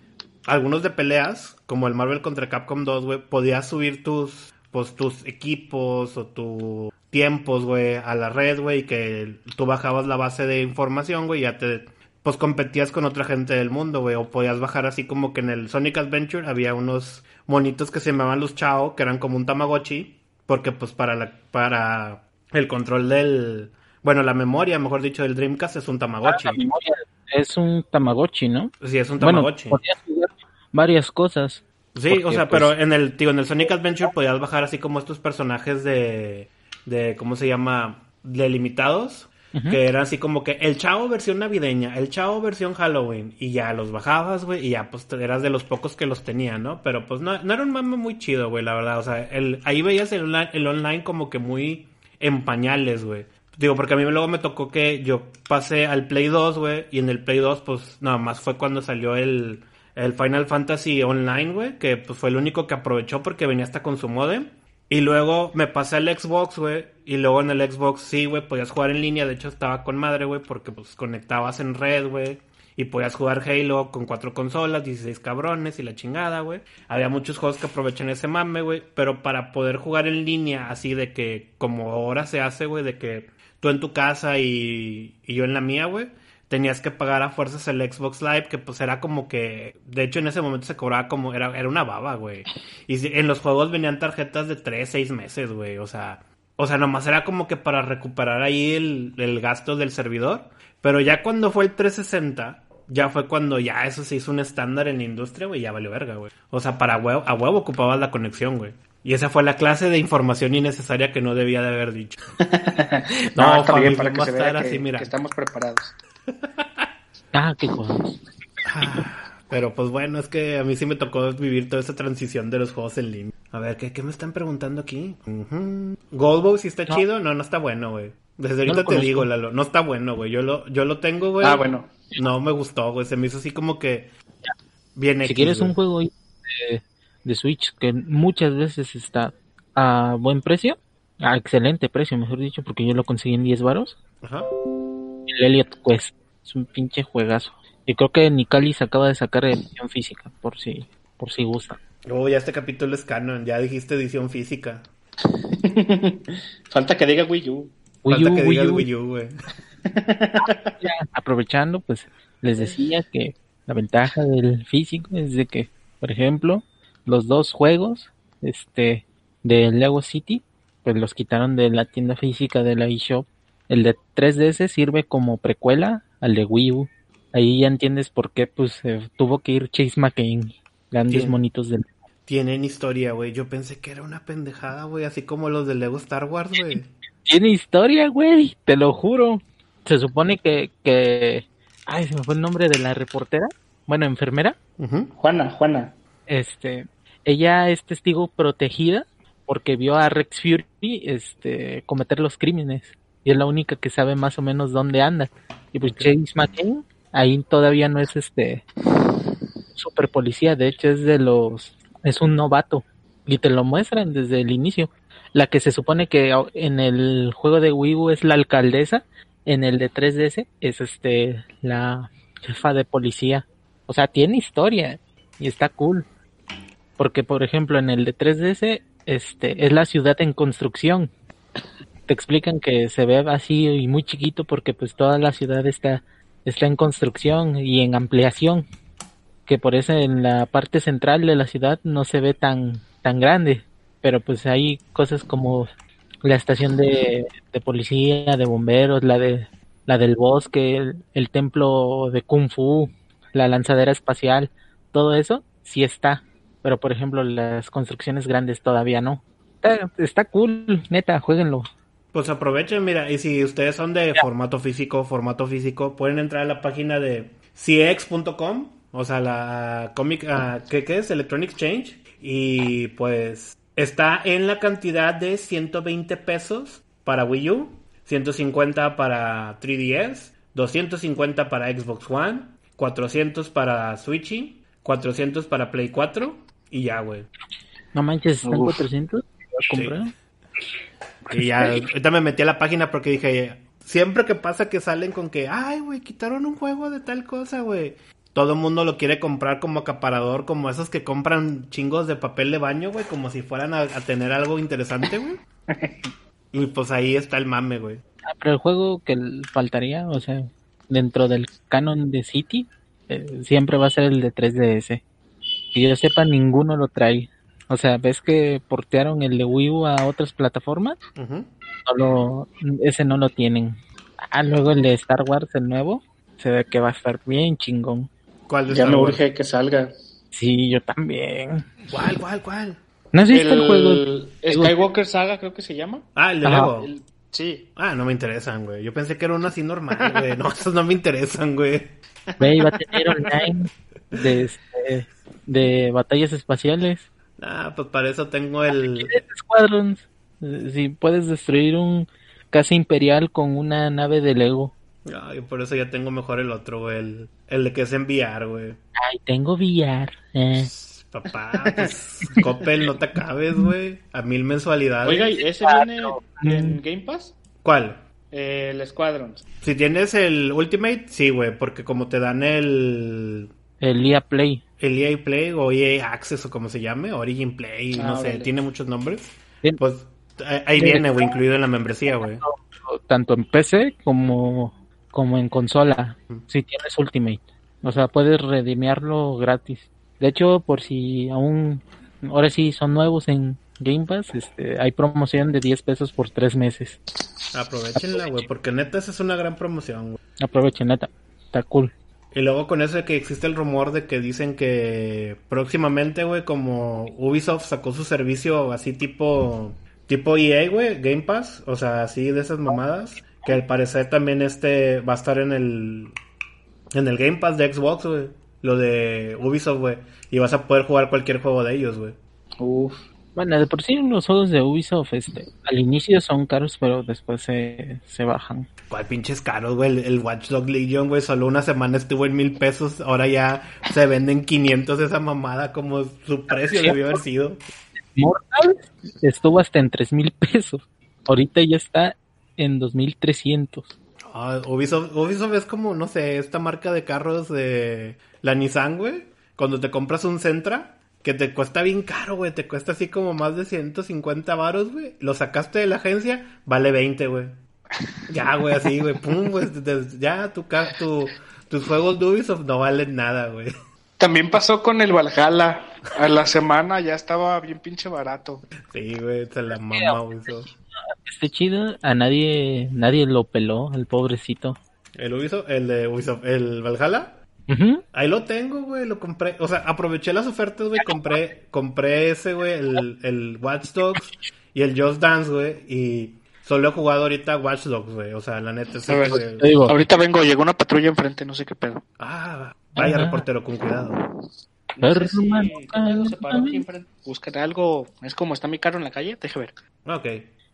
[SPEAKER 2] algunos de peleas, como el Marvel contra Capcom 2, güey, podías subir tus, pues, tus equipos o tus tiempos, güey, a la red, güey, y que tú bajabas la base de información, güey, ya te, pues competías con otra gente del mundo, güey, o podías bajar así como que en el Sonic Adventure había unos monitos que se llamaban los Chao, que eran como un Tamagotchi, porque pues para la, para el control del, bueno, la memoria, mejor dicho, del Dreamcast es un Tamagotchi.
[SPEAKER 3] Ah, la memoria es un Tamagotchi, ¿no?
[SPEAKER 2] Sí, es un
[SPEAKER 3] Bueno,
[SPEAKER 2] Tamagotchi.
[SPEAKER 3] podías jugar varias cosas.
[SPEAKER 2] Sí,
[SPEAKER 3] Porque,
[SPEAKER 2] o sea,
[SPEAKER 3] pues,
[SPEAKER 2] pero en el, digo, en el Sonic Adventure podías bajar así como estos personajes de, de, ¿cómo se llama? Delimitados, Que eran así como que el Chavo versión navideña, el Chavo versión Halloween, y ya los bajabas, güey, y ya pues eras de los pocos que los tenía, ¿no? Pero pues no, no era un mame muy chido, güey, la verdad, o sea, el, ahí veías el, el online como que muy en pañales, güey. Digo, porque a mí luego me tocó que yo pasé al Play 2, güey, y en el Play 2, pues nada más fue cuando salió el, el Final Fantasy Online, güey, que pues fue el único que aprovechó porque venía hasta con su modem. Y luego me pasé al Xbox, güey, y luego en el Xbox sí, güey, podías jugar en línea, de hecho estaba con madre, güey, porque pues conectabas en red, güey. Y podías jugar Halo con cuatro consolas, 16 cabrones y la chingada, güey. Había muchos juegos que aprovechan ese mame, güey. Pero para poder jugar en línea, así de que, como ahora se hace, güey, de que tú en tu casa y, y yo en la mía, güey, tenías que pagar a fuerzas el Xbox Live, que pues era como que, de hecho en ese momento se cobraba como, era, era una baba, güey. Y si- en los juegos venían tarjetas de 3, 6 meses, güey, o sea, o sea, nomás era como que para recuperar ahí el, el gasto del servidor. Pero ya cuando fue el 360, ya fue cuando ya eso se hizo un estándar en la industria, güey, ya valió verga, güey. O sea, para huevo, a huevo ocupabas la conexión, güey. Y esa fue la clase de información innecesaria que no debía de haber dicho.
[SPEAKER 1] No, está
[SPEAKER 2] Fabi,
[SPEAKER 1] bien para que
[SPEAKER 2] vamos
[SPEAKER 1] se
[SPEAKER 2] a estar
[SPEAKER 1] vea que,
[SPEAKER 2] así, mira.
[SPEAKER 1] que estamos preparados.
[SPEAKER 3] Ah, qué cosas.
[SPEAKER 2] Pero pues bueno, es que a mí sí me tocó vivir toda esa transición de los juegos en línea. A ver, ¿qué, qué me están preguntando aquí? Ujú. Goldbow si está
[SPEAKER 3] No.
[SPEAKER 2] chido, no, no está bueno, güey. Desde ahorita te digo, Lalo, no está bueno, güey. Yo lo, yo lo tengo, güey.
[SPEAKER 1] Ah, bueno.
[SPEAKER 2] No me gustó, güey. Se me hizo así como que bien
[SPEAKER 3] Si
[SPEAKER 2] X,
[SPEAKER 3] quieres un juego de, de Switch que muchas veces está a buen precio, a excelente precio, mejor dicho, porque yo lo conseguí en 10 varos,
[SPEAKER 2] Ajá.
[SPEAKER 3] El Elliot Quest. Es un pinche juegazo. Y creo que Nicalis acaba de sacar edición física, por si, por si gusta.
[SPEAKER 2] Oh, ya este capítulo es canon. Ya dijiste edición física.
[SPEAKER 1] Falta que diga Wii U.
[SPEAKER 3] Wii
[SPEAKER 2] Falta que
[SPEAKER 3] Wii U,
[SPEAKER 2] Wii U, güey.
[SPEAKER 3] ya, aprovechando, pues les decía que la ventaja del físico es de que, por ejemplo, los dos juegos este de Lego City, pues los quitaron de la tienda física de la eShop. El de 3DS sirve como precuela al de Wii U. Ahí ya entiendes por qué pues eh, tuvo que ir Chase McCain, grandes
[SPEAKER 2] Sí.
[SPEAKER 3] monitos del
[SPEAKER 2] Tienen historia, güey. Yo pensé que era una pendejada, güey. Así como los de Lego Star Wars, güey.
[SPEAKER 3] Tiene historia, güey, te lo juro. Se supone que, que... Ay, se me fue el nombre de la reportera. Bueno, enfermera.
[SPEAKER 1] Juana, Juana.
[SPEAKER 3] Este, ella es testigo protegida porque vio a Rex Fury, este, cometer los crímenes. Y es la única que sabe más o menos dónde anda. Y pues James McCain, ahí todavía no es este super policía, de hecho es de los, es un novato. y te lo muestran desde el inicio. La que se supone que en el juego de Wii U es la alcaldesa, en el de 3DS es este la jefa de policía. O sea, tiene historia y está cool. Porque por ejemplo, en el de 3DS este es la ciudad en construcción. Te explican que se ve vacío y muy chiquito porque pues toda la ciudad está está en construcción y en ampliación. Que por eso en la parte central de la ciudad no se ve tan tan grande, pero pues hay cosas como la estación de, policía, de bomberos, la de la del bosque, el, templo de kung fu, la lanzadera espacial, todo eso sí está, pero por ejemplo las construcciones grandes todavía no. Está, cool, neta, jueguenlo.
[SPEAKER 2] Pues aprovechen, mira, y si ustedes son de formato físico, formato físico, pueden entrar a la página de cx.com, o sea, la cómic, uh, ¿qué, ¿qué es? Electronic Exchange, y pues está en la cantidad de 120 pesos para Wii U, 150 para 3DS, 250 para Xbox One, 400 para Switch, 400 para Play 4 y ya, güey.
[SPEAKER 3] No manches, ¿están 400?
[SPEAKER 2] Y ya, ahorita me metí a la página porque dije, siempre que pasa que salen con que, ay, güey, quitaron un juego de tal cosa, güey todo el mundo lo quiere comprar como acaparador, como esos que compran chingos de papel de baño, güey, como si fueran a, tener algo interesante, güey. y pues ahí está el mame, güey.
[SPEAKER 3] Ah, pero el juego que faltaría, o sea, dentro del canon de City, eh, siempre va a ser el de 3DS. Que yo sepa, ninguno lo trae. O sea, ¿ves que portearon el de Wii U a otras plataformas? ese no lo tienen. Ah, luego el de Star Wars, el nuevo, se ve que va a estar bien chingón
[SPEAKER 1] ya me urge que salga.
[SPEAKER 3] Sí, yo también.
[SPEAKER 2] ¿Cuál, cuál, cuál?
[SPEAKER 3] ¿No has visto el, juego?
[SPEAKER 1] Skywalker Saga, creo que se llama.
[SPEAKER 2] Ah, el de Lego.
[SPEAKER 1] Sí.
[SPEAKER 2] Ah, no me interesan, güey. Yo pensé que era uno así normal, güey. No, esos no me interesan, güey.
[SPEAKER 3] Ve, iba a tener online de, este, de batallas espaciales.
[SPEAKER 2] Ah, pues para eso tengo el...
[SPEAKER 3] Squadrons. Si puedes destruir un casa imperial con una nave de Lego.
[SPEAKER 2] Ay, por eso ya tengo mejor el otro, güey. El, el de que es enviar, güey.
[SPEAKER 3] Ay, tengo VR. Eh.
[SPEAKER 2] Papá, pues, Coppel, no te acabes, güey. A mil mensualidades.
[SPEAKER 1] Oiga, ¿y ese viene en Game Pass?
[SPEAKER 2] ¿Cuál?
[SPEAKER 1] el Squadron.
[SPEAKER 2] Si tienes el Ultimate, sí, güey, porque como te dan el...
[SPEAKER 3] El EA Play.
[SPEAKER 2] El EA Play o EA Access o como se llame, Origin Play, no ah, sé, tiene muchos nombres. Pues ahí viene, güey, incluido en la membresía, güey.
[SPEAKER 3] Tanto en PC como como en consola, si tienes Ultimate. O sea, puedes redimearlo gratis. De hecho, por si aún, ahora sí son nuevos en Game Pass, este, hay promoción de 10 pesos por 3 meses.
[SPEAKER 2] Aprovechenla, güey, porque neta esa es una gran promoción, güey.
[SPEAKER 3] Aprovechen, neta, está cool.
[SPEAKER 2] Y luego con eso de que existe el rumor de que dicen que próximamente, güey, como Ubisoft sacó su servicio así tipo tipo EA, güey, Game Pass, o sea, así de esas mamadas, que al parecer también este va a estar en el en el Game Pass de Xbox, güey. Lo de Ubisoft, güey. Y vas a poder jugar cualquier juego de ellos, güey.
[SPEAKER 3] Uf. Bueno, de por sí los juegos de Ubisoft este, al inicio son caros, pero después se, se bajan.
[SPEAKER 2] ¿Cuál pinches caros, güey? El, Watch Dog Legion, güey, solo una semana estuvo en mil pesos. Ahora ya se venden 500 esa mamada como su precio debió haber sido.
[SPEAKER 3] Mortal estuvo hasta en tres mil pesos. Ahorita ya está en 2300.
[SPEAKER 2] Ah, Ubisoft, Ubisoft es como, no sé, esta marca de carros de la Nissan, güey. Cuando te compras un Sentra, que te cuesta bien caro, güey. Te cuesta así como más de 150 varos, güey. Lo sacaste de la agencia, vale 20, güey. Ya, güey, así, güey. Pum, pues, ya tu, tu, tus juegos de Ubisoft no valen nada, güey.
[SPEAKER 1] También pasó con el Valhalla. A la semana ya estaba bien pinche barato.
[SPEAKER 2] Sí, güey, se la mama Ubisoft
[SPEAKER 3] este chido, a nadie nadie lo peló, el pobrecito.
[SPEAKER 2] ¿El Ubisoft? ¿El de Ubisoft? ¿El Valhalla? Ahí lo tengo, güey, lo compré. O sea, aproveché las ofertas, güey, compré, compré ese, güey, el, el Watch Dogs y el Just Dance, güey, y solo he jugado ahorita Watch Dogs, güey. O sea, la neta es
[SPEAKER 1] que... Ahorita vengo, llegó una patrulla enfrente, no sé qué pedo.
[SPEAKER 2] Ah, vaya reportero, con cuidado.
[SPEAKER 1] No sé si, Buscar algo, es como está mi carro en la calle, deje ver.
[SPEAKER 2] Ok.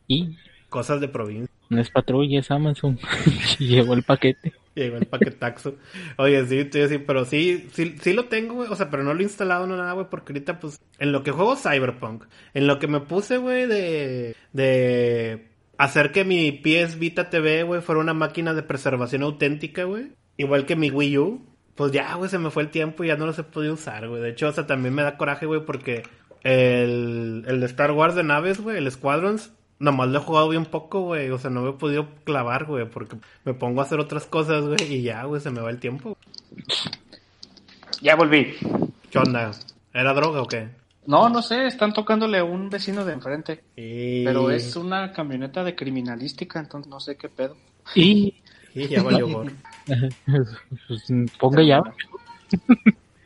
[SPEAKER 3] ¿Y?
[SPEAKER 2] Cosas de provincia.
[SPEAKER 3] No es patrulla, es Amazon. Llegó el paquete.
[SPEAKER 2] Llegó el paquetaxo. Oye, sí, estoy así, pero sí, sí, sí lo tengo, güey. O sea, pero no lo he instalado, no nada, güey, porque ahorita, pues, en lo que juego Cyberpunk, en lo que me puse, güey, de, de hacer que mi PS Vita TV, güey, fuera una máquina de preservación auténtica, güey. Igual que mi Wii U. Pues ya, güey, se me fue el tiempo y ya no los he podido usar, güey. De hecho, o sea, también me da coraje, güey, porque el, el de Star Wars de naves, güey, el Squadrons, nomás lo he jugado bien poco, güey. O sea, no me he podido clavar, güey, porque me pongo a hacer otras cosas, güey, y ya, güey, se me va el tiempo.
[SPEAKER 1] Ya volví.
[SPEAKER 2] ¿Qué onda? ¿Era droga o qué?
[SPEAKER 1] No, no sé, están tocándole a un vecino de enfrente.
[SPEAKER 2] Y...
[SPEAKER 1] Pero es una camioneta de criminalística, entonces no sé qué pedo.
[SPEAKER 3] Y
[SPEAKER 2] Y ya valió gorro.
[SPEAKER 3] pues, ponga ya.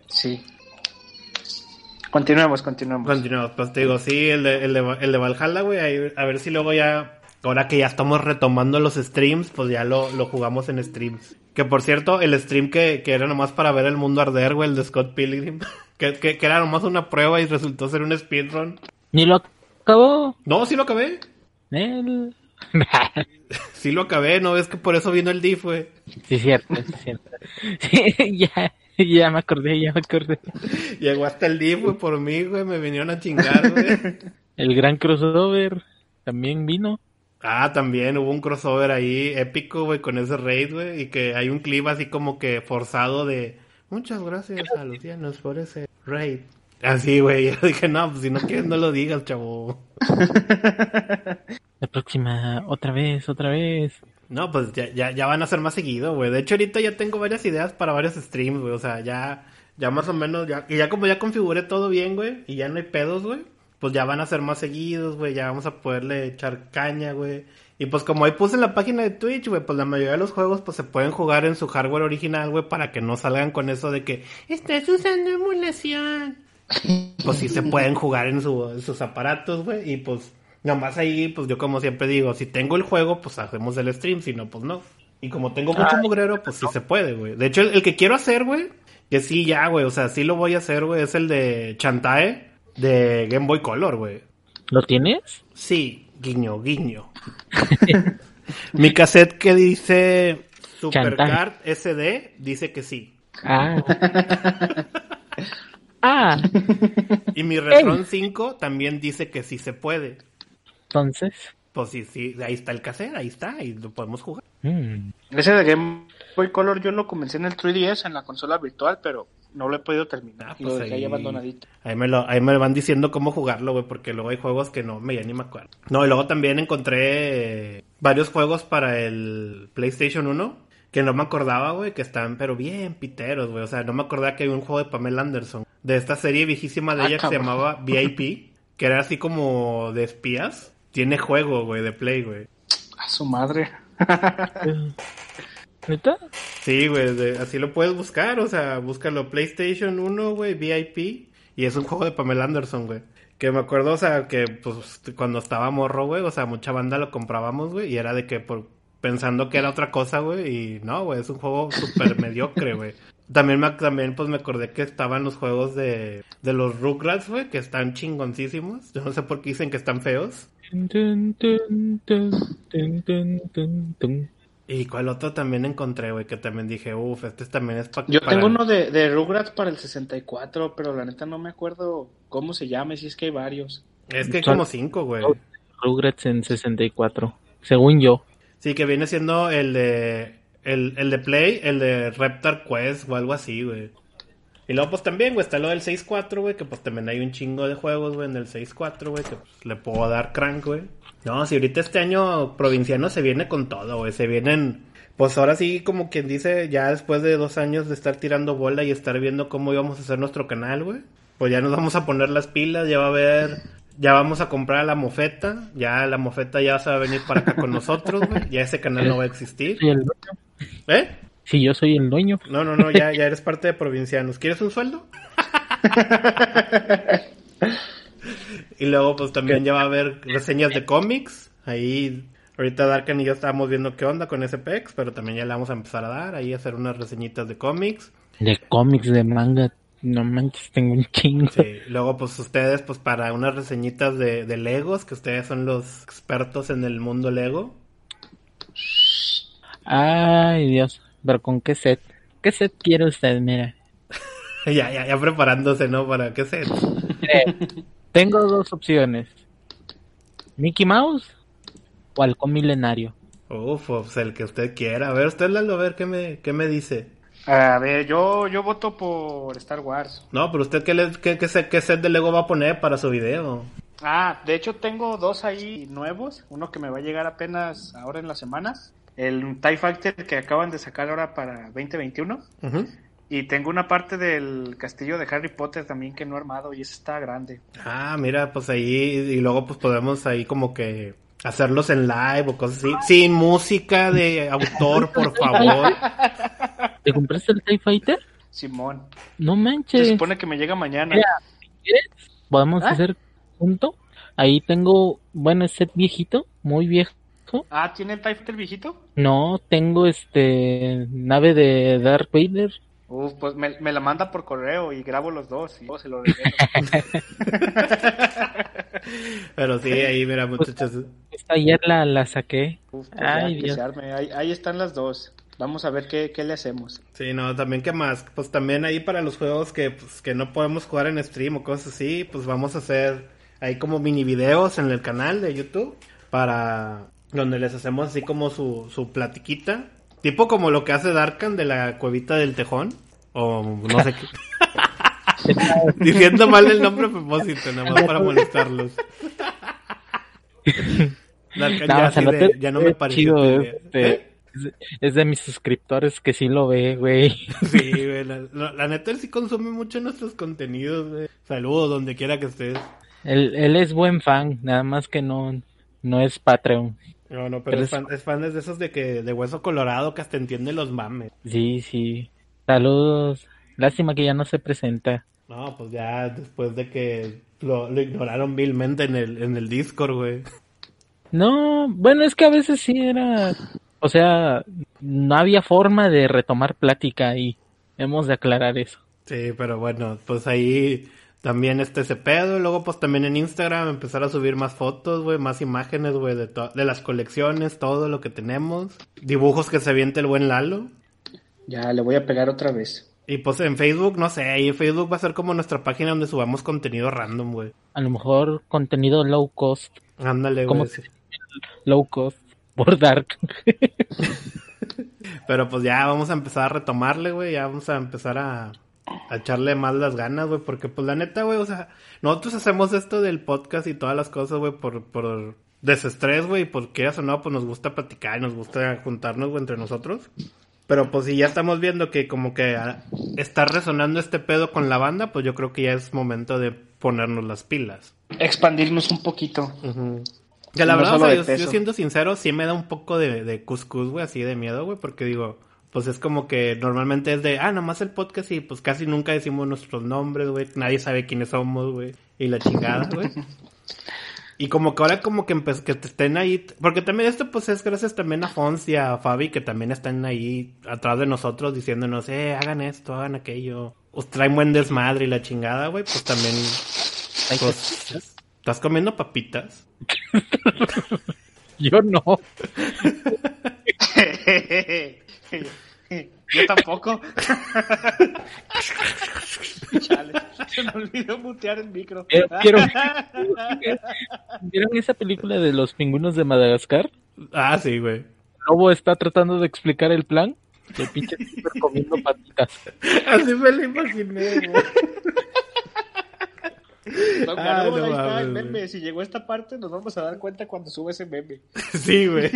[SPEAKER 1] Sí. Continuemos, continuemos.
[SPEAKER 2] Continuamos, pues te digo, sí, el de, el de, el de Valhalla, güey, a ver si luego ya, ahora que ya estamos retomando los streams, pues ya lo, lo jugamos en streams. Que por cierto, el stream que, que era nomás para ver el mundo arder, güey, el de Scott Pilgrim, que, que, que era nomás una prueba y resultó ser un speedrun.
[SPEAKER 3] Ni lo acabó.
[SPEAKER 2] No, sí lo acabé,
[SPEAKER 3] Él.
[SPEAKER 2] sí lo acabé, no ves que por eso vino el diff, güey.
[SPEAKER 3] sí, cierto, sí, cierto. Sí, ya, ya me acordé, ya me acordé.
[SPEAKER 2] Llegó hasta el diff, güey, por mí, güey, me vinieron a chingar, güey.
[SPEAKER 3] El gran crossover también vino.
[SPEAKER 2] Ah, también hubo un crossover ahí épico, güey, con ese raid, güey, y que hay un clip así como que forzado de muchas gracias a Lucianos por ese raid. Así, güey, yo dije, no, pues si no quieres no lo digas, chavo.
[SPEAKER 3] La próxima, otra vez, otra vez.
[SPEAKER 2] No, pues ya, ya, ya van a ser más seguido, güey. De hecho, ahorita ya tengo varias ideas para varios streams, güey. O sea, ya, ya más o menos, ya, y ya como ya configuré todo bien, güey, y ya no hay pedos, güey. Pues ya van a ser más seguidos, güey. Ya vamos a poderle echar caña, güey. Y pues como ahí puse en la página de Twitch, güey, pues la mayoría de los juegos pues se pueden jugar en su hardware original, güey, para que no salgan con eso de que estás usando emulación. Pues sí se pueden jugar en, su, en sus aparatos, güey, y pues nomás ahí, pues yo como siempre digo, si tengo el juego, pues hacemos el stream, si no, pues no. Y como tengo mucho mugrero, pues sí se puede, güey. De hecho, el, el que quiero hacer, güey, que sí ya, güey, o sea, sí lo voy a hacer, güey, es el de Chantae de Game Boy Color, güey.
[SPEAKER 3] ¿Lo tienes?
[SPEAKER 2] Sí, guiño, guiño. Mi cassette que dice Supercard SD dice que sí.
[SPEAKER 3] Ah. ah,
[SPEAKER 2] Y mi Retron 5 también dice que sí se puede.
[SPEAKER 3] Entonces.
[SPEAKER 2] Pues sí, sí, ahí está el cassette, ahí está, y lo podemos jugar.
[SPEAKER 3] mm,
[SPEAKER 1] Ese de Game Boy Color yo lo comencé en el 3DS, en la consola virtual, pero no lo he podido terminar.
[SPEAKER 2] Ah, pues
[SPEAKER 1] lo dejé ahí
[SPEAKER 2] ahí-
[SPEAKER 1] abandonadito.
[SPEAKER 2] Ahí me, lo, ahí me van diciendo cómo jugarlo, güey, porque luego hay juegos que no me ya ni me acuerdo. No, y luego también encontré varios juegos para el PlayStation 1 que no me acordaba, güey, que están pero bien piteros, güey. O sea, no me acordaba que había un juego de Pamela Anderson, de esta serie viejísima de
[SPEAKER 1] Ah,
[SPEAKER 2] ella que se llamaba VIP, que era así como de espías. Tiene juego, güey, de Play, güey.
[SPEAKER 1] A su madre.
[SPEAKER 3] ¿Neta?
[SPEAKER 2] Sí, güey, de- así lo puedes buscar, o sea, búscalo PlayStation 1, güey, VIP, y es un juego de Pamela Anderson, güey. Que me acuerdo, o sea, que pues cuando estaba morro, güey, o sea, mucha banda lo comprábamos, güey, y era de que por pensando que era otra cosa, güey, y no, güey, es un juego súper mediocre, güey. También, me, también, pues, me acordé que estaban los juegos de, de los Rugrats, güey, que están chingoncísimos. Yo no sé por qué dicen que están feos. Y cuál otro también encontré, güey, que también dije, uff, este también es pa-
[SPEAKER 1] Yo
[SPEAKER 2] para...
[SPEAKER 1] tengo uno de, de Rugrats para el 64, pero la neta no me acuerdo cómo se llama, si es que hay varios.
[SPEAKER 2] Es que hay como cinco, güey.
[SPEAKER 3] Rugrats en 64. Según yo.
[SPEAKER 2] Sí, que viene siendo el de el, el de Play, el de Reptar Quest o algo así, güey. Y luego pues también, güey, está lo del 6.4, güey, que pues también hay un chingo de juegos, güey, en el 6.4, güey, que pues, le puedo dar crank, güey. No, si ahorita este año provinciano se viene con todo, güey, se vienen... Pues ahora sí, como quien dice, ya después de dos años de estar tirando bola y estar viendo cómo íbamos a hacer nuestro canal, güey. Pues ya nos vamos a poner las pilas, ya va a haber... Ya vamos a comprar la mofeta, ya la mofeta ya se va a venir para acá con nosotros, güey. Ya ese canal no va a existir. ¿Eh?
[SPEAKER 3] Si yo soy el dueño.
[SPEAKER 2] No, no, no, ya, ya eres parte de Provincianos. ¿Quieres un sueldo? y luego, pues también ya va a haber reseñas de cómics. Ahí, ahorita Darkan y yo estábamos viendo qué onda con ese pex, pero también ya le vamos a empezar a dar. Ahí a hacer unas reseñitas de cómics.
[SPEAKER 3] De cómics, de manga. No manches, tengo un chingo.
[SPEAKER 2] Sí. Luego, pues ustedes, pues para unas reseñitas de, de Legos, que ustedes son los expertos en el mundo Lego.
[SPEAKER 3] Ay, Dios. Pero con qué set. ¿Qué set quiere usted? Mira.
[SPEAKER 2] ya, ya, ya preparándose, ¿no? ¿Para qué set?
[SPEAKER 3] Tengo dos opciones. Mickey Mouse o Halcón Milenario.
[SPEAKER 2] Uf, pues el que usted quiera. A ver, usted Lalo, a ver qué me, qué me dice.
[SPEAKER 1] A ver, yo, yo voto por Star Wars.
[SPEAKER 2] No, pero usted qué, le- qué, qué set, qué set de Lego va a poner para su video.
[SPEAKER 1] Ah, de hecho tengo dos ahí nuevos. Uno que me va a llegar apenas ahora en las semanas. El TIE Fighter que acaban de sacar ahora para 2021.
[SPEAKER 2] Ujú.
[SPEAKER 1] Y tengo una parte del castillo de Harry Potter también que no he armado y ese está grande.
[SPEAKER 2] Ah, mira, pues ahí, y luego pues podemos ahí como que hacerlos en live o cosas así. Sin música de autor, por favor.
[SPEAKER 3] ¿Te compraste el TIE Fighter?
[SPEAKER 1] Simón.
[SPEAKER 3] No
[SPEAKER 1] Se
[SPEAKER 3] manches.
[SPEAKER 1] supone que me llega mañana.
[SPEAKER 3] Mira. ¿Quieres? Podemos
[SPEAKER 1] ¿Ah?
[SPEAKER 3] hacer junto. Ahí tengo, bueno, es set viejito, muy viejo.
[SPEAKER 1] Ah, ¿tiene el TIE Fighter viejito?
[SPEAKER 3] No, tengo este nave de Darth Vader.
[SPEAKER 1] Uf, pues me, me la manda por correo y grabo los dos y se lo regalo.
[SPEAKER 2] Pero sí, ahí, mira, muchachos.
[SPEAKER 3] Esta ayer la, la saqué.
[SPEAKER 1] Uf, pues
[SPEAKER 3] Ay, Dios.
[SPEAKER 1] ahí están las dos. Vamos a ver qué, qué le hacemos.
[SPEAKER 2] Sí, no, también, ¿qué más? Pues también ahí para los juegos que, pues, que no podemos jugar en stream o cosas así, pues vamos a hacer ahí como mini videos en el canal de YouTube para donde les hacemos así como su, su platiquita. Tipo como lo que hace Darkan de la cuevita del tejón. O no sé qué. Diciendo mal el nombre a propósito, nada más para molestarlos. Darkan
[SPEAKER 3] No,
[SPEAKER 2] ya,
[SPEAKER 3] o sea,
[SPEAKER 2] así
[SPEAKER 3] lo
[SPEAKER 2] de-
[SPEAKER 3] te-
[SPEAKER 2] ya no me pareció.
[SPEAKER 3] chido, este,
[SPEAKER 2] ¿Eh?
[SPEAKER 3] es- es de mis suscriptores que sí lo ve, güey.
[SPEAKER 2] Sí, güey, la, la- la neta él sí consume mucho nuestros contenidos, güey. Saludos donde quiera que estés.
[SPEAKER 3] Él, él es buen fan, nada más que no, no es Patreon.
[SPEAKER 2] No, no, pero,
[SPEAKER 3] Pero
[SPEAKER 2] es, fan, es fan de esos de que de hueso colorado que hasta entiende los mames.
[SPEAKER 3] Sí, sí. Saludos. Lástima que ya no se presenta.
[SPEAKER 2] No, pues ya después de que lo, lo ignoraron vilmente en el, en el Discord, güey.
[SPEAKER 3] No, bueno, es que a veces sí era, o sea, no había forma de retomar plática ahí. Hemos de aclarar eso.
[SPEAKER 2] Sí, pero bueno, pues ahí también está ese pedo. Y luego, pues también en Instagram empezar a subir más fotos, güey, más imágenes, güey, de, de las colecciones, todo lo que tenemos. Dibujos que se aviente el buen Lalo.
[SPEAKER 1] Ya, le voy a pegar otra vez.
[SPEAKER 2] Y pues en Facebook, no sé, ahí en Facebook va a ser como nuestra página donde subamos contenido random, güey.
[SPEAKER 3] A lo mejor contenido low cost,
[SPEAKER 2] Ándale,
[SPEAKER 3] ¿Cómo
[SPEAKER 2] güey.
[SPEAKER 3] low cost por Dark.
[SPEAKER 2] Pero pues ya vamos a empezar a retomarle, güey. Ya vamos a empezar a, a echarle más las ganas, güey. Porque pues la neta, güey, o sea, nosotros hacemos esto del podcast y todas las cosas, güey, por, por desestrés, güey. Porque quieras o no, pues nos gusta platicar y nos gusta juntarnos, güey, entre nosotros. Pero pues si ya estamos viendo que como que ah, está resonando este pedo con la banda, pues yo creo que ya es momento de ponernos las pilas.
[SPEAKER 1] Expandirnos un poquito.
[SPEAKER 2] Que la
[SPEAKER 1] No
[SPEAKER 2] verdad, o sea, yo, yo siendo sincero, sí me da un poco de, de cuscús, güey, así de miedo, güey, porque digo, pues es como que normalmente es de, ah, nomás el podcast y pues casi nunca decimos nuestros nombres, güey, nadie sabe quiénes somos, güey, y la chingada, güey. Y como que ahora como que, que te estén ahí, porque también esto pues es gracias también a Fons y a Fabi que también están ahí atrás de nosotros diciéndonos, eh, hagan esto, hagan aquello, os traen buen desmadre y la chingada, güey, pues también, pues, ¿estás comiendo papitas?
[SPEAKER 3] Yo no.
[SPEAKER 1] Yo tampoco. Chale, se me olvidó mutear el micro.
[SPEAKER 3] Quiero- quiero- ¿Vieron esa película de los pingüinos de Madagascar?
[SPEAKER 2] Ah, sí, güey.
[SPEAKER 3] Lobo está tratando de explicar el plan. El pinche comiendo patitas.
[SPEAKER 2] Así me lo imaginé, güey.
[SPEAKER 1] Don
[SPEAKER 2] Ah, no
[SPEAKER 1] ahí está el meme. Si llegó a esta parte, nos vamos a dar cuenta cuando sube ese meme.
[SPEAKER 2] Sí, güey.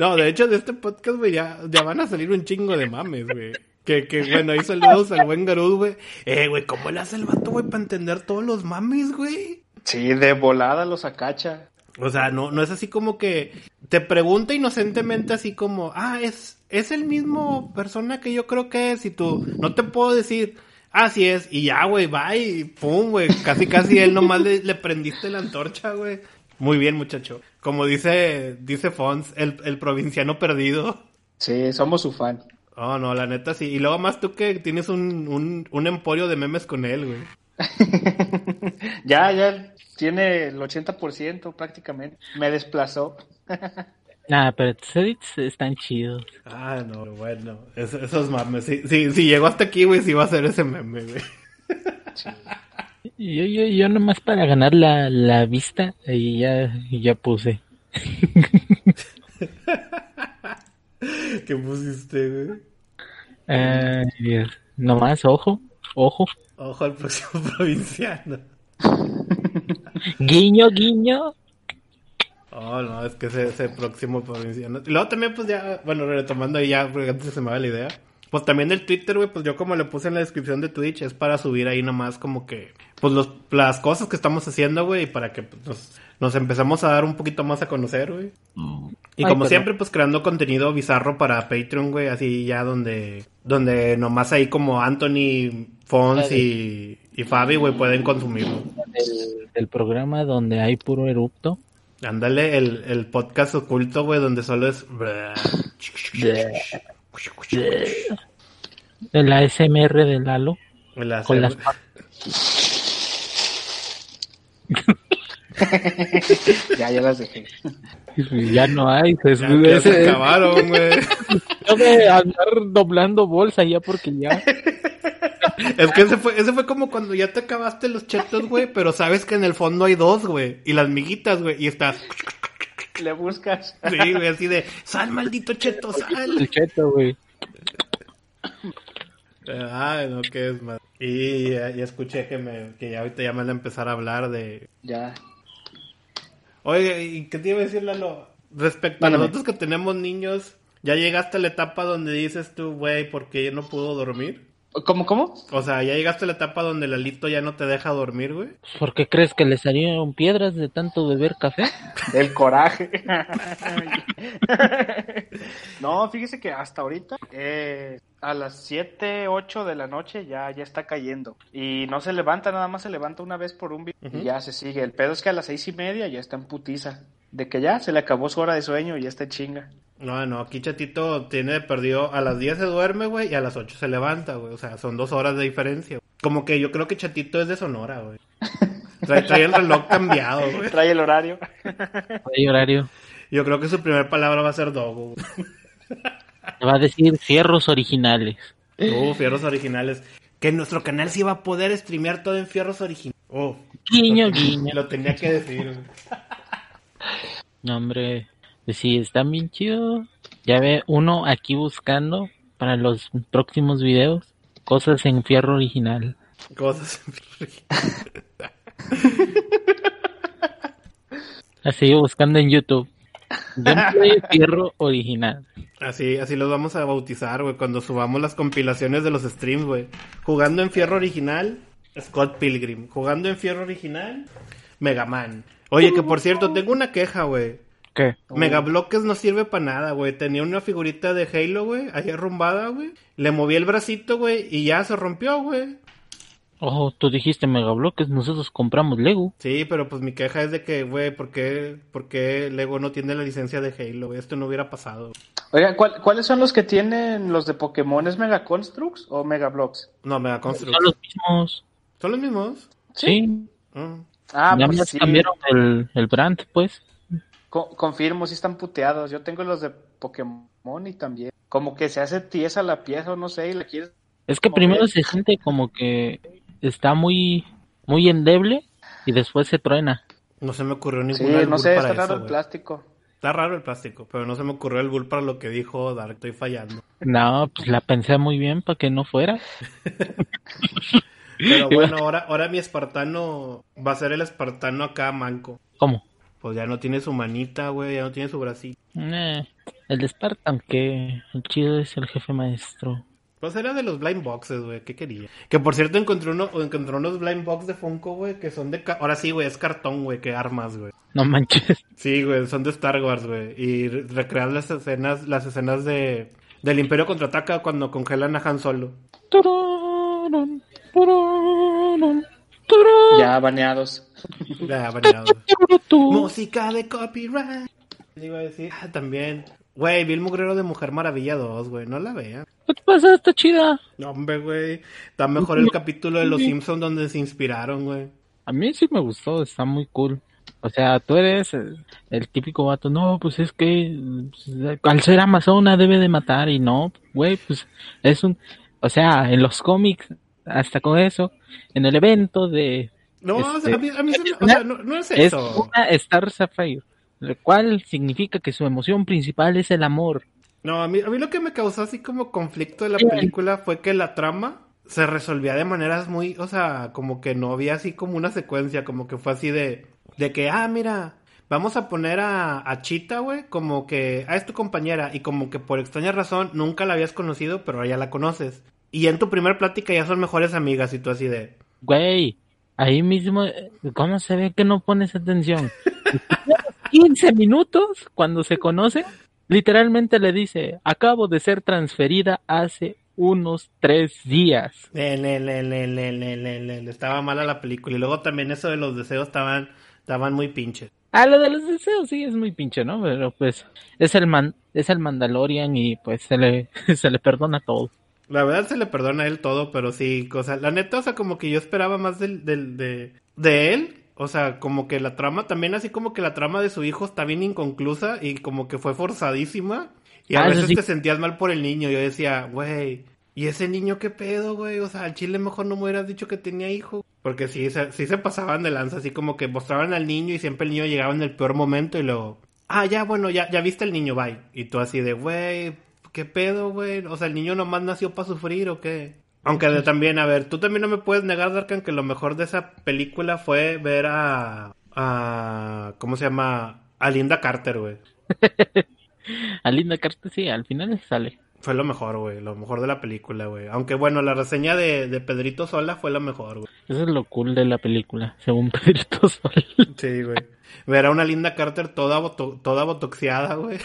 [SPEAKER 2] No, de hecho, de este podcast, güey, ya, ya van a salir un chingo de mames, güey. Que, que, bueno, ahí saludos al buen Garud, güey. Eh, güey, ¿cómo le hace el vato, güey, para entender todos los mames, güey?
[SPEAKER 1] Sí, de volada los acacha.
[SPEAKER 2] O sea, no, no es así como que te pregunta inocentemente así como, ah, es, es el mismo persona que yo creo que es y tú, no te puedo decir, así es, y ya, güey, va y pum, güey, casi casi él nomás le, le prendiste la antorcha, güey. Muy bien, muchacho. Como dice, dice Fons, el, el provinciano perdido.
[SPEAKER 1] Sí, somos su fan.
[SPEAKER 2] Oh, no, la neta sí. Y luego más tú que tienes un, un, un emporio de memes con él, güey.
[SPEAKER 1] ya, ya tiene el 80% prácticamente. Me desplazó.
[SPEAKER 3] Nah, pero tus edits están chidos.
[SPEAKER 2] Ah, no, bueno. Es- esos mames. Si, si, si llegó hasta aquí, güey, sí va a ser ese meme, güey.
[SPEAKER 3] Yo, yo, yo nomás para ganar la, la vista, y ya, ya puse.
[SPEAKER 2] ¿Qué pusiste, güey?
[SPEAKER 3] Ay, Dios. Nomás, ojo, ojo.
[SPEAKER 2] Ojo al próximo provinciano.
[SPEAKER 3] Guiño, guiño.
[SPEAKER 2] Oh, no, es que ese, ese próximo provinciano. Y luego también, pues ya, bueno, retomando ahí ya, porque antes se me va la idea. Pues también el Twitter, güey, pues yo como le puse en la descripción de Twitch, es para subir ahí nomás como que, pues los, las cosas que estamos haciendo, güey, y para que pues, nos, nos empezamos a dar un poquito más a conocer, güey. Y
[SPEAKER 3] Ay,
[SPEAKER 2] como
[SPEAKER 3] pero-
[SPEAKER 2] siempre, pues creando contenido bizarro para Patreon, güey, así ya donde, donde nomás ahí como Anthony, Fons y, y Fabi, güey, pueden consumirlo.
[SPEAKER 3] Del programa donde hay puro erupto.
[SPEAKER 2] Ándale, el, el podcast oculto, güey, donde solo es...
[SPEAKER 3] El ASMR de Lalo.
[SPEAKER 2] El
[SPEAKER 3] Con las
[SPEAKER 1] Ya, ya las dejé.
[SPEAKER 3] Ya no hay. Pues,
[SPEAKER 2] Ya, ya se acabaron, güey.
[SPEAKER 3] yo de andar doblando bolsa ya porque ya.
[SPEAKER 2] Es que ese fue, ese fue como cuando ya te acabaste los chetos, güey, pero sabes que en el fondo hay dos, güey. Y las miguitas, güey. Y estás,
[SPEAKER 1] Le buscas.
[SPEAKER 2] sí, güey, así de, sal, maldito cheto, sal.
[SPEAKER 3] El cheto, güey.
[SPEAKER 2] Ay, no, qué es más. Y ya, ya escuché que me, que ya ahorita ya me van a empezar a hablar de...
[SPEAKER 1] Ya.
[SPEAKER 2] Oye, ¿y qué te iba a decir, Lalo? Respecto a nosotros que tenemos niños, ¿ya llegaste a la etapa donde dices tú, güey, ¿por qué yo no puedo dormir?
[SPEAKER 1] ¿Cómo, cómo?
[SPEAKER 2] O sea, ¿ya llegaste a la etapa donde Lalito ya no te deja dormir, güey?
[SPEAKER 3] ¿Por qué crees que le salieron piedras de tanto beber café?
[SPEAKER 1] El coraje. no, fíjese que hasta ahorita, eh, a las 7, 8 de la noche ya, ya está cayendo. Y no se levanta, nada más se levanta una vez por un video y ya se sigue. El pedo es que a las seis y media ya está en putiza. De que ya se le acabó su hora de sueño y ya está chinga.
[SPEAKER 2] No, no, aquí Chatito tiene perdido, a las 10 se duerme, güey, y a las 8 se levanta, güey. O sea, son dos horas de diferencia. Como que yo creo que Chatito es de Sonora, güey. Trae, trae el reloj cambiado, güey.
[SPEAKER 1] Trae el horario.
[SPEAKER 3] Hay horario.
[SPEAKER 2] Yo creo que su primera palabra va a ser dogo.
[SPEAKER 3] Te va a decir fierros originales.
[SPEAKER 2] Uh, fierros originales. Que en nuestro canal sí va a poder streamear todo en fierros originales. Uh,
[SPEAKER 3] Guiño, guiño.
[SPEAKER 2] lo tenía que decir, güey.
[SPEAKER 3] No, hombre. Pues sí, están bien chidos. Ya ve uno aquí buscando para los próximos videos cosas en fierro original.
[SPEAKER 2] Cosas en fierro original.
[SPEAKER 3] Así buscando en YouTube. Gameplay fierro original.
[SPEAKER 2] Así, así los vamos a bautizar, güey, cuando subamos las compilaciones de los streams, güey. Jugando en fierro original, Scott Pilgrim. Jugando en fierro original, Mega Man. Oye, que por cierto, tengo una queja, güey.
[SPEAKER 3] ¿Qué?
[SPEAKER 2] Mega Bloques no sirve para nada, güey. Tenía una figurita de Halo, güey, ahí arrumbada, güey. Le moví el bracito, güey, y ya se rompió, güey.
[SPEAKER 3] Oh, tú dijiste megabloques, nosotros compramos Lego.
[SPEAKER 2] Sí, pero pues mi queja es de que, güey, ¿por qué, ¿por qué Lego no tiene la licencia de Halo? güey? Esto no hubiera pasado.
[SPEAKER 1] Oigan, ¿cuál- ¿cuáles son los que tienen los de Pokémon? ¿Es Mega Constructs o Mega Blocks?
[SPEAKER 2] No, Mega
[SPEAKER 3] Son los mismos.
[SPEAKER 2] ¿Son los mismos?
[SPEAKER 3] Sí.
[SPEAKER 2] Mm.
[SPEAKER 1] Ah,
[SPEAKER 3] Nada
[SPEAKER 1] pues sí.
[SPEAKER 3] cambiaron el, el brand, pues.
[SPEAKER 1] Co- confirmo, sí están puteados. Yo tengo los de Pokémon y también. Como que se hace tiesa la pieza o no sé, y la quieres.
[SPEAKER 3] Es que primero
[SPEAKER 1] ves.
[SPEAKER 3] se siente como que está muy, muy endeble y después se truena.
[SPEAKER 2] No se me ocurrió
[SPEAKER 1] Sí,
[SPEAKER 2] ningún albur
[SPEAKER 1] no sé,
[SPEAKER 2] para
[SPEAKER 1] está raro
[SPEAKER 2] eso,
[SPEAKER 1] el plástico.
[SPEAKER 2] Está raro el plástico, pero no se me ocurrió el bull para lo que dijo Dark. Estoy fallando.
[SPEAKER 3] No, pues la pensé muy bien para que no fuera.
[SPEAKER 2] Pero bueno, ahora, ahora mi espartano va a ser el espartano acá manco.
[SPEAKER 3] ¿Cómo?
[SPEAKER 2] Pues ya no tiene su manita, güey, ya no tiene su bracito.
[SPEAKER 3] Eh, el de Spartan, que el chido es el jefe maestro.
[SPEAKER 2] Pues era de los blind boxes, güey, ¿qué quería? Que por cierto encontré, uno, encontré unos blind box de Funko, güey, que son de... ca- Ahora sí, güey, es cartón, güey, que armas, güey.
[SPEAKER 3] No manches.
[SPEAKER 2] Sí, güey, son de Star Wars, güey. Y re- recrean las escenas, las escenas de... Del Imperio Contraataca cuando congelan a Han Solo.
[SPEAKER 3] Tururún,
[SPEAKER 1] Ya baneados.
[SPEAKER 2] Ya, baneado.
[SPEAKER 3] tururún.
[SPEAKER 2] Música de copyright. Ah, también. Güey, vi el mugrero de Mujer Maravilla 2, güey, no la vean.
[SPEAKER 3] ¿Qué te pasa? Está chida.
[SPEAKER 2] No, hombre, güey. Está mejor el capítulo de Los Simpsons donde se inspiraron, güey.
[SPEAKER 3] A mí sí me gustó, está muy cool. O sea, tú eres el, típico vato, no, pues es que al ser Amazona debe de matar y no, güey, pues es un, o sea, en los cómics, hasta con eso, en el evento de...
[SPEAKER 2] No,
[SPEAKER 3] este,
[SPEAKER 2] a mí, a mí se me- o sea, no, no es
[SPEAKER 3] es
[SPEAKER 2] eso.
[SPEAKER 3] una Star Sapphire, lo cual significa que su emoción principal es el amor.
[SPEAKER 2] No, a mí, a mí lo que me causó así como conflicto de la película fue que la trama se resolvía de maneras muy, o sea, como que no había así como una secuencia, como que fue así de, de que, ah, mira, vamos a poner a, a Chita, güey, como que, ah, es tu compañera, y como que por extraña razón nunca la habías conocido, pero ahora ya la conoces. Y en tu primer plática ya son mejores amigas y tú así de...
[SPEAKER 3] Güey, ahí mismo, ¿cómo se ve que no pones atención? 15 minutos cuando se conocen, literalmente le dice, acabo de ser transferida hace unos tres días.
[SPEAKER 2] Le, le, le, estaba mala la película. Y luego también eso de los deseos estaban, estaban muy pinches.
[SPEAKER 3] Ah, lo de los deseos sí es muy pinche, ¿no? Pero pues es el man, es el Mandalorian y pues se le, se le perdona todo.
[SPEAKER 2] La verdad se le perdona a él todo, pero sí, o sea, la neta, o sea, como que yo esperaba más del, del, de, de él. O sea, como que la trama también, así como que la trama de su hijo está bien inconclusa y como que fue forzadísima. Y a
[SPEAKER 3] Ah,
[SPEAKER 2] veces
[SPEAKER 3] sí.
[SPEAKER 2] te sentías mal por el niño. Yo decía, güey, ¿y ese niño qué pedo, güey? O sea, al chile mejor no me hubieras dicho que tenía hijo. Porque sí, se, sí se pasaban de lanza, así como que mostraban al niño y siempre el niño llegaba en el peor momento y luego, ah, ya, bueno, ya, ya viste el niño, bye. Y tú así de, güey, ¿qué pedo, güey? O sea, el niño nomás nació para sufrir o qué. Aunque de- también, a ver, tú también no me puedes negar, Darkan, que lo mejor de esa película fue ver a, a ¿cómo se llama? A Linda Carter, güey.
[SPEAKER 3] A Linda Carter sí, al final sale.
[SPEAKER 2] Fue lo mejor, güey, lo mejor de la película, güey. Aunque bueno, la reseña de, de Pedrito Sola fue lo mejor, güey.
[SPEAKER 3] Eso es lo cool de la película, según Pedrito Sol.
[SPEAKER 2] Sí, güey. Ver a una Linda Carter toda, boto- toda botoxeada, güey.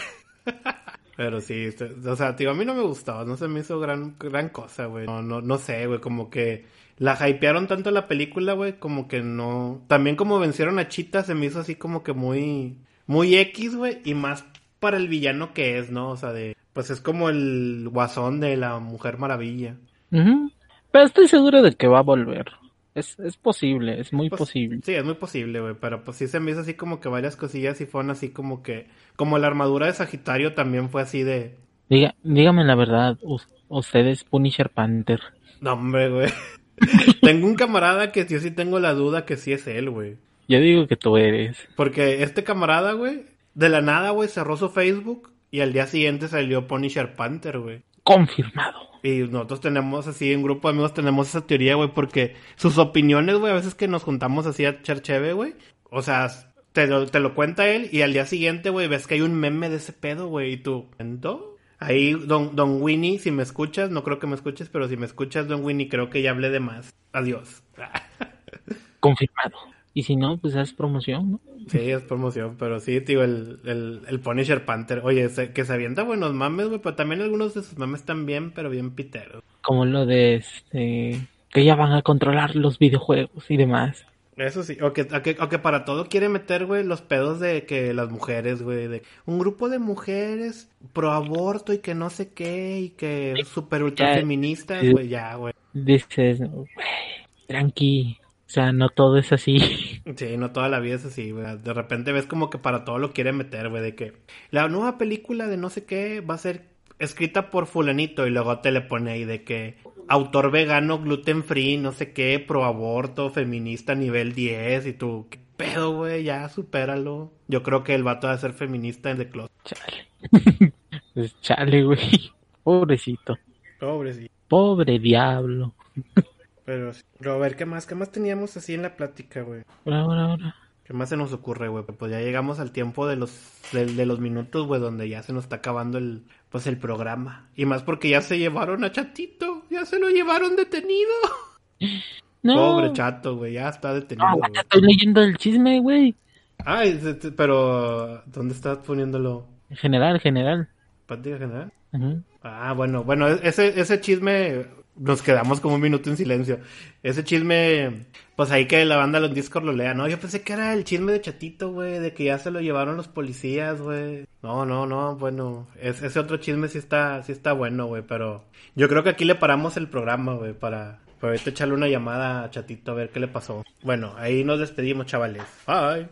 [SPEAKER 2] Pero sí, este, o sea, tío, a mí no me gustaba, no se me hizo gran, gran cosa, güey. No, no, no sé, güey, como que la hypearon tanto la película, güey, como que no. También como vencieron a Chita, se me hizo así como que muy, muy X, güey, y más para el villano que es, ¿no? O sea, de, pues es como el guasón de la Mujer Maravilla.
[SPEAKER 3] Pero estoy seguro de que va a volver. Es, es posible, es muy
[SPEAKER 2] Pues,
[SPEAKER 3] posible.
[SPEAKER 2] Sí, es muy posible, güey, pero pues sí se me hizo así como que varias cosillas y fueron así como que, como la armadura de Sagitario también fue así de,
[SPEAKER 3] Diga, dígame la verdad, us- usted es Punisher Panther.
[SPEAKER 2] no hombre, güey. tengo un camarada que yo sí tengo la duda que sí es él, güey.
[SPEAKER 3] Yo digo que tú eres.
[SPEAKER 2] Porque este camarada, güey, de la nada, güey, cerró su Facebook y al día siguiente salió Punisher Panther, güey.
[SPEAKER 3] Confirmado.
[SPEAKER 2] Y nosotros tenemos así, en grupo de amigos tenemos esa teoría, güey, porque sus opiniones, güey, a veces que nos juntamos así a Chercheve, güey, o sea, te lo, te lo cuenta él y al día siguiente, güey, ves que hay un meme de ese pedo, güey, y tú, ¿ento? Ahí, don, don Winnie, si me escuchas, no creo que me escuches, pero si me escuchas, don Winnie, creo que ya hablé de más. Adiós.
[SPEAKER 3] Confirmado. Y si no, pues haz promoción, ¿no?
[SPEAKER 2] Sí, es promoción, pero sí, tío, el, el, el Punisher Panther. Oye, se- que se avienta buenos mames, güey, pero también algunos de sus mames están bien, pero bien piteros.
[SPEAKER 3] Como lo de este. Que ya van a controlar los videojuegos y demás.
[SPEAKER 2] Eso sí, o que, o que, o que para todo quiere meter, güey, los pedos de que las mujeres, güey, de un grupo de mujeres pro aborto y que no sé qué, y que super ultra feministas,
[SPEAKER 3] sí.
[SPEAKER 2] güey, ya, güey.
[SPEAKER 3] Dices, güey, tranqui. O sea, no todo es así.
[SPEAKER 2] Sí, no toda la vida es así, güey. De repente ves como que para todo lo quiere meter, güey, de que la nueva película de no sé qué va a ser escrita por fulanito y luego te le pone ahí de que autor vegano, gluten free, no sé qué, pro aborto, feminista nivel 10 y tú, qué pedo, güey, ya supéralo. Yo creo que el vato va a ser feminista en The Closet.
[SPEAKER 3] Chale. Chale, güey. Pobrecito.
[SPEAKER 2] Pobre, sí.
[SPEAKER 3] Pobre diablo.
[SPEAKER 2] Pero, a ver, ¿qué más? ¿Qué más teníamos así en la plática, güey?
[SPEAKER 3] Ahora, ahora, ahora.
[SPEAKER 2] ¿Qué más se nos ocurre, güey? Pues ya llegamos al tiempo de los de, de los minutos, güey, donde ya se nos está acabando el pues el programa. Y más porque ya se llevaron a Chatito, ya se lo llevaron detenido.
[SPEAKER 3] No.
[SPEAKER 2] Pobre Chato, güey, ya está detenido,
[SPEAKER 3] No,
[SPEAKER 2] güey.
[SPEAKER 3] ya estoy leyendo el chisme, güey.
[SPEAKER 2] Se- pero ¿dónde estás poniéndolo?
[SPEAKER 3] General, general.
[SPEAKER 2] ¿Pantalla general?
[SPEAKER 3] Ujú.
[SPEAKER 2] Ah, bueno, bueno, ese, ese chisme nos quedamos como un minuto en silencio. Ese chisme, pues ahí que la banda los Discord lo lea, ¿no? Yo pensé que era el chisme de Chatito, güey, de que ya se lo llevaron los policías, güey. No, no, no, bueno, es- ese otro chisme sí está, sí está bueno, güey, pero yo creo que aquí le paramos el programa, güey, para, para echarle una llamada a Chatito a ver qué le pasó. Bueno, ahí nos despedimos, chavales. Bye.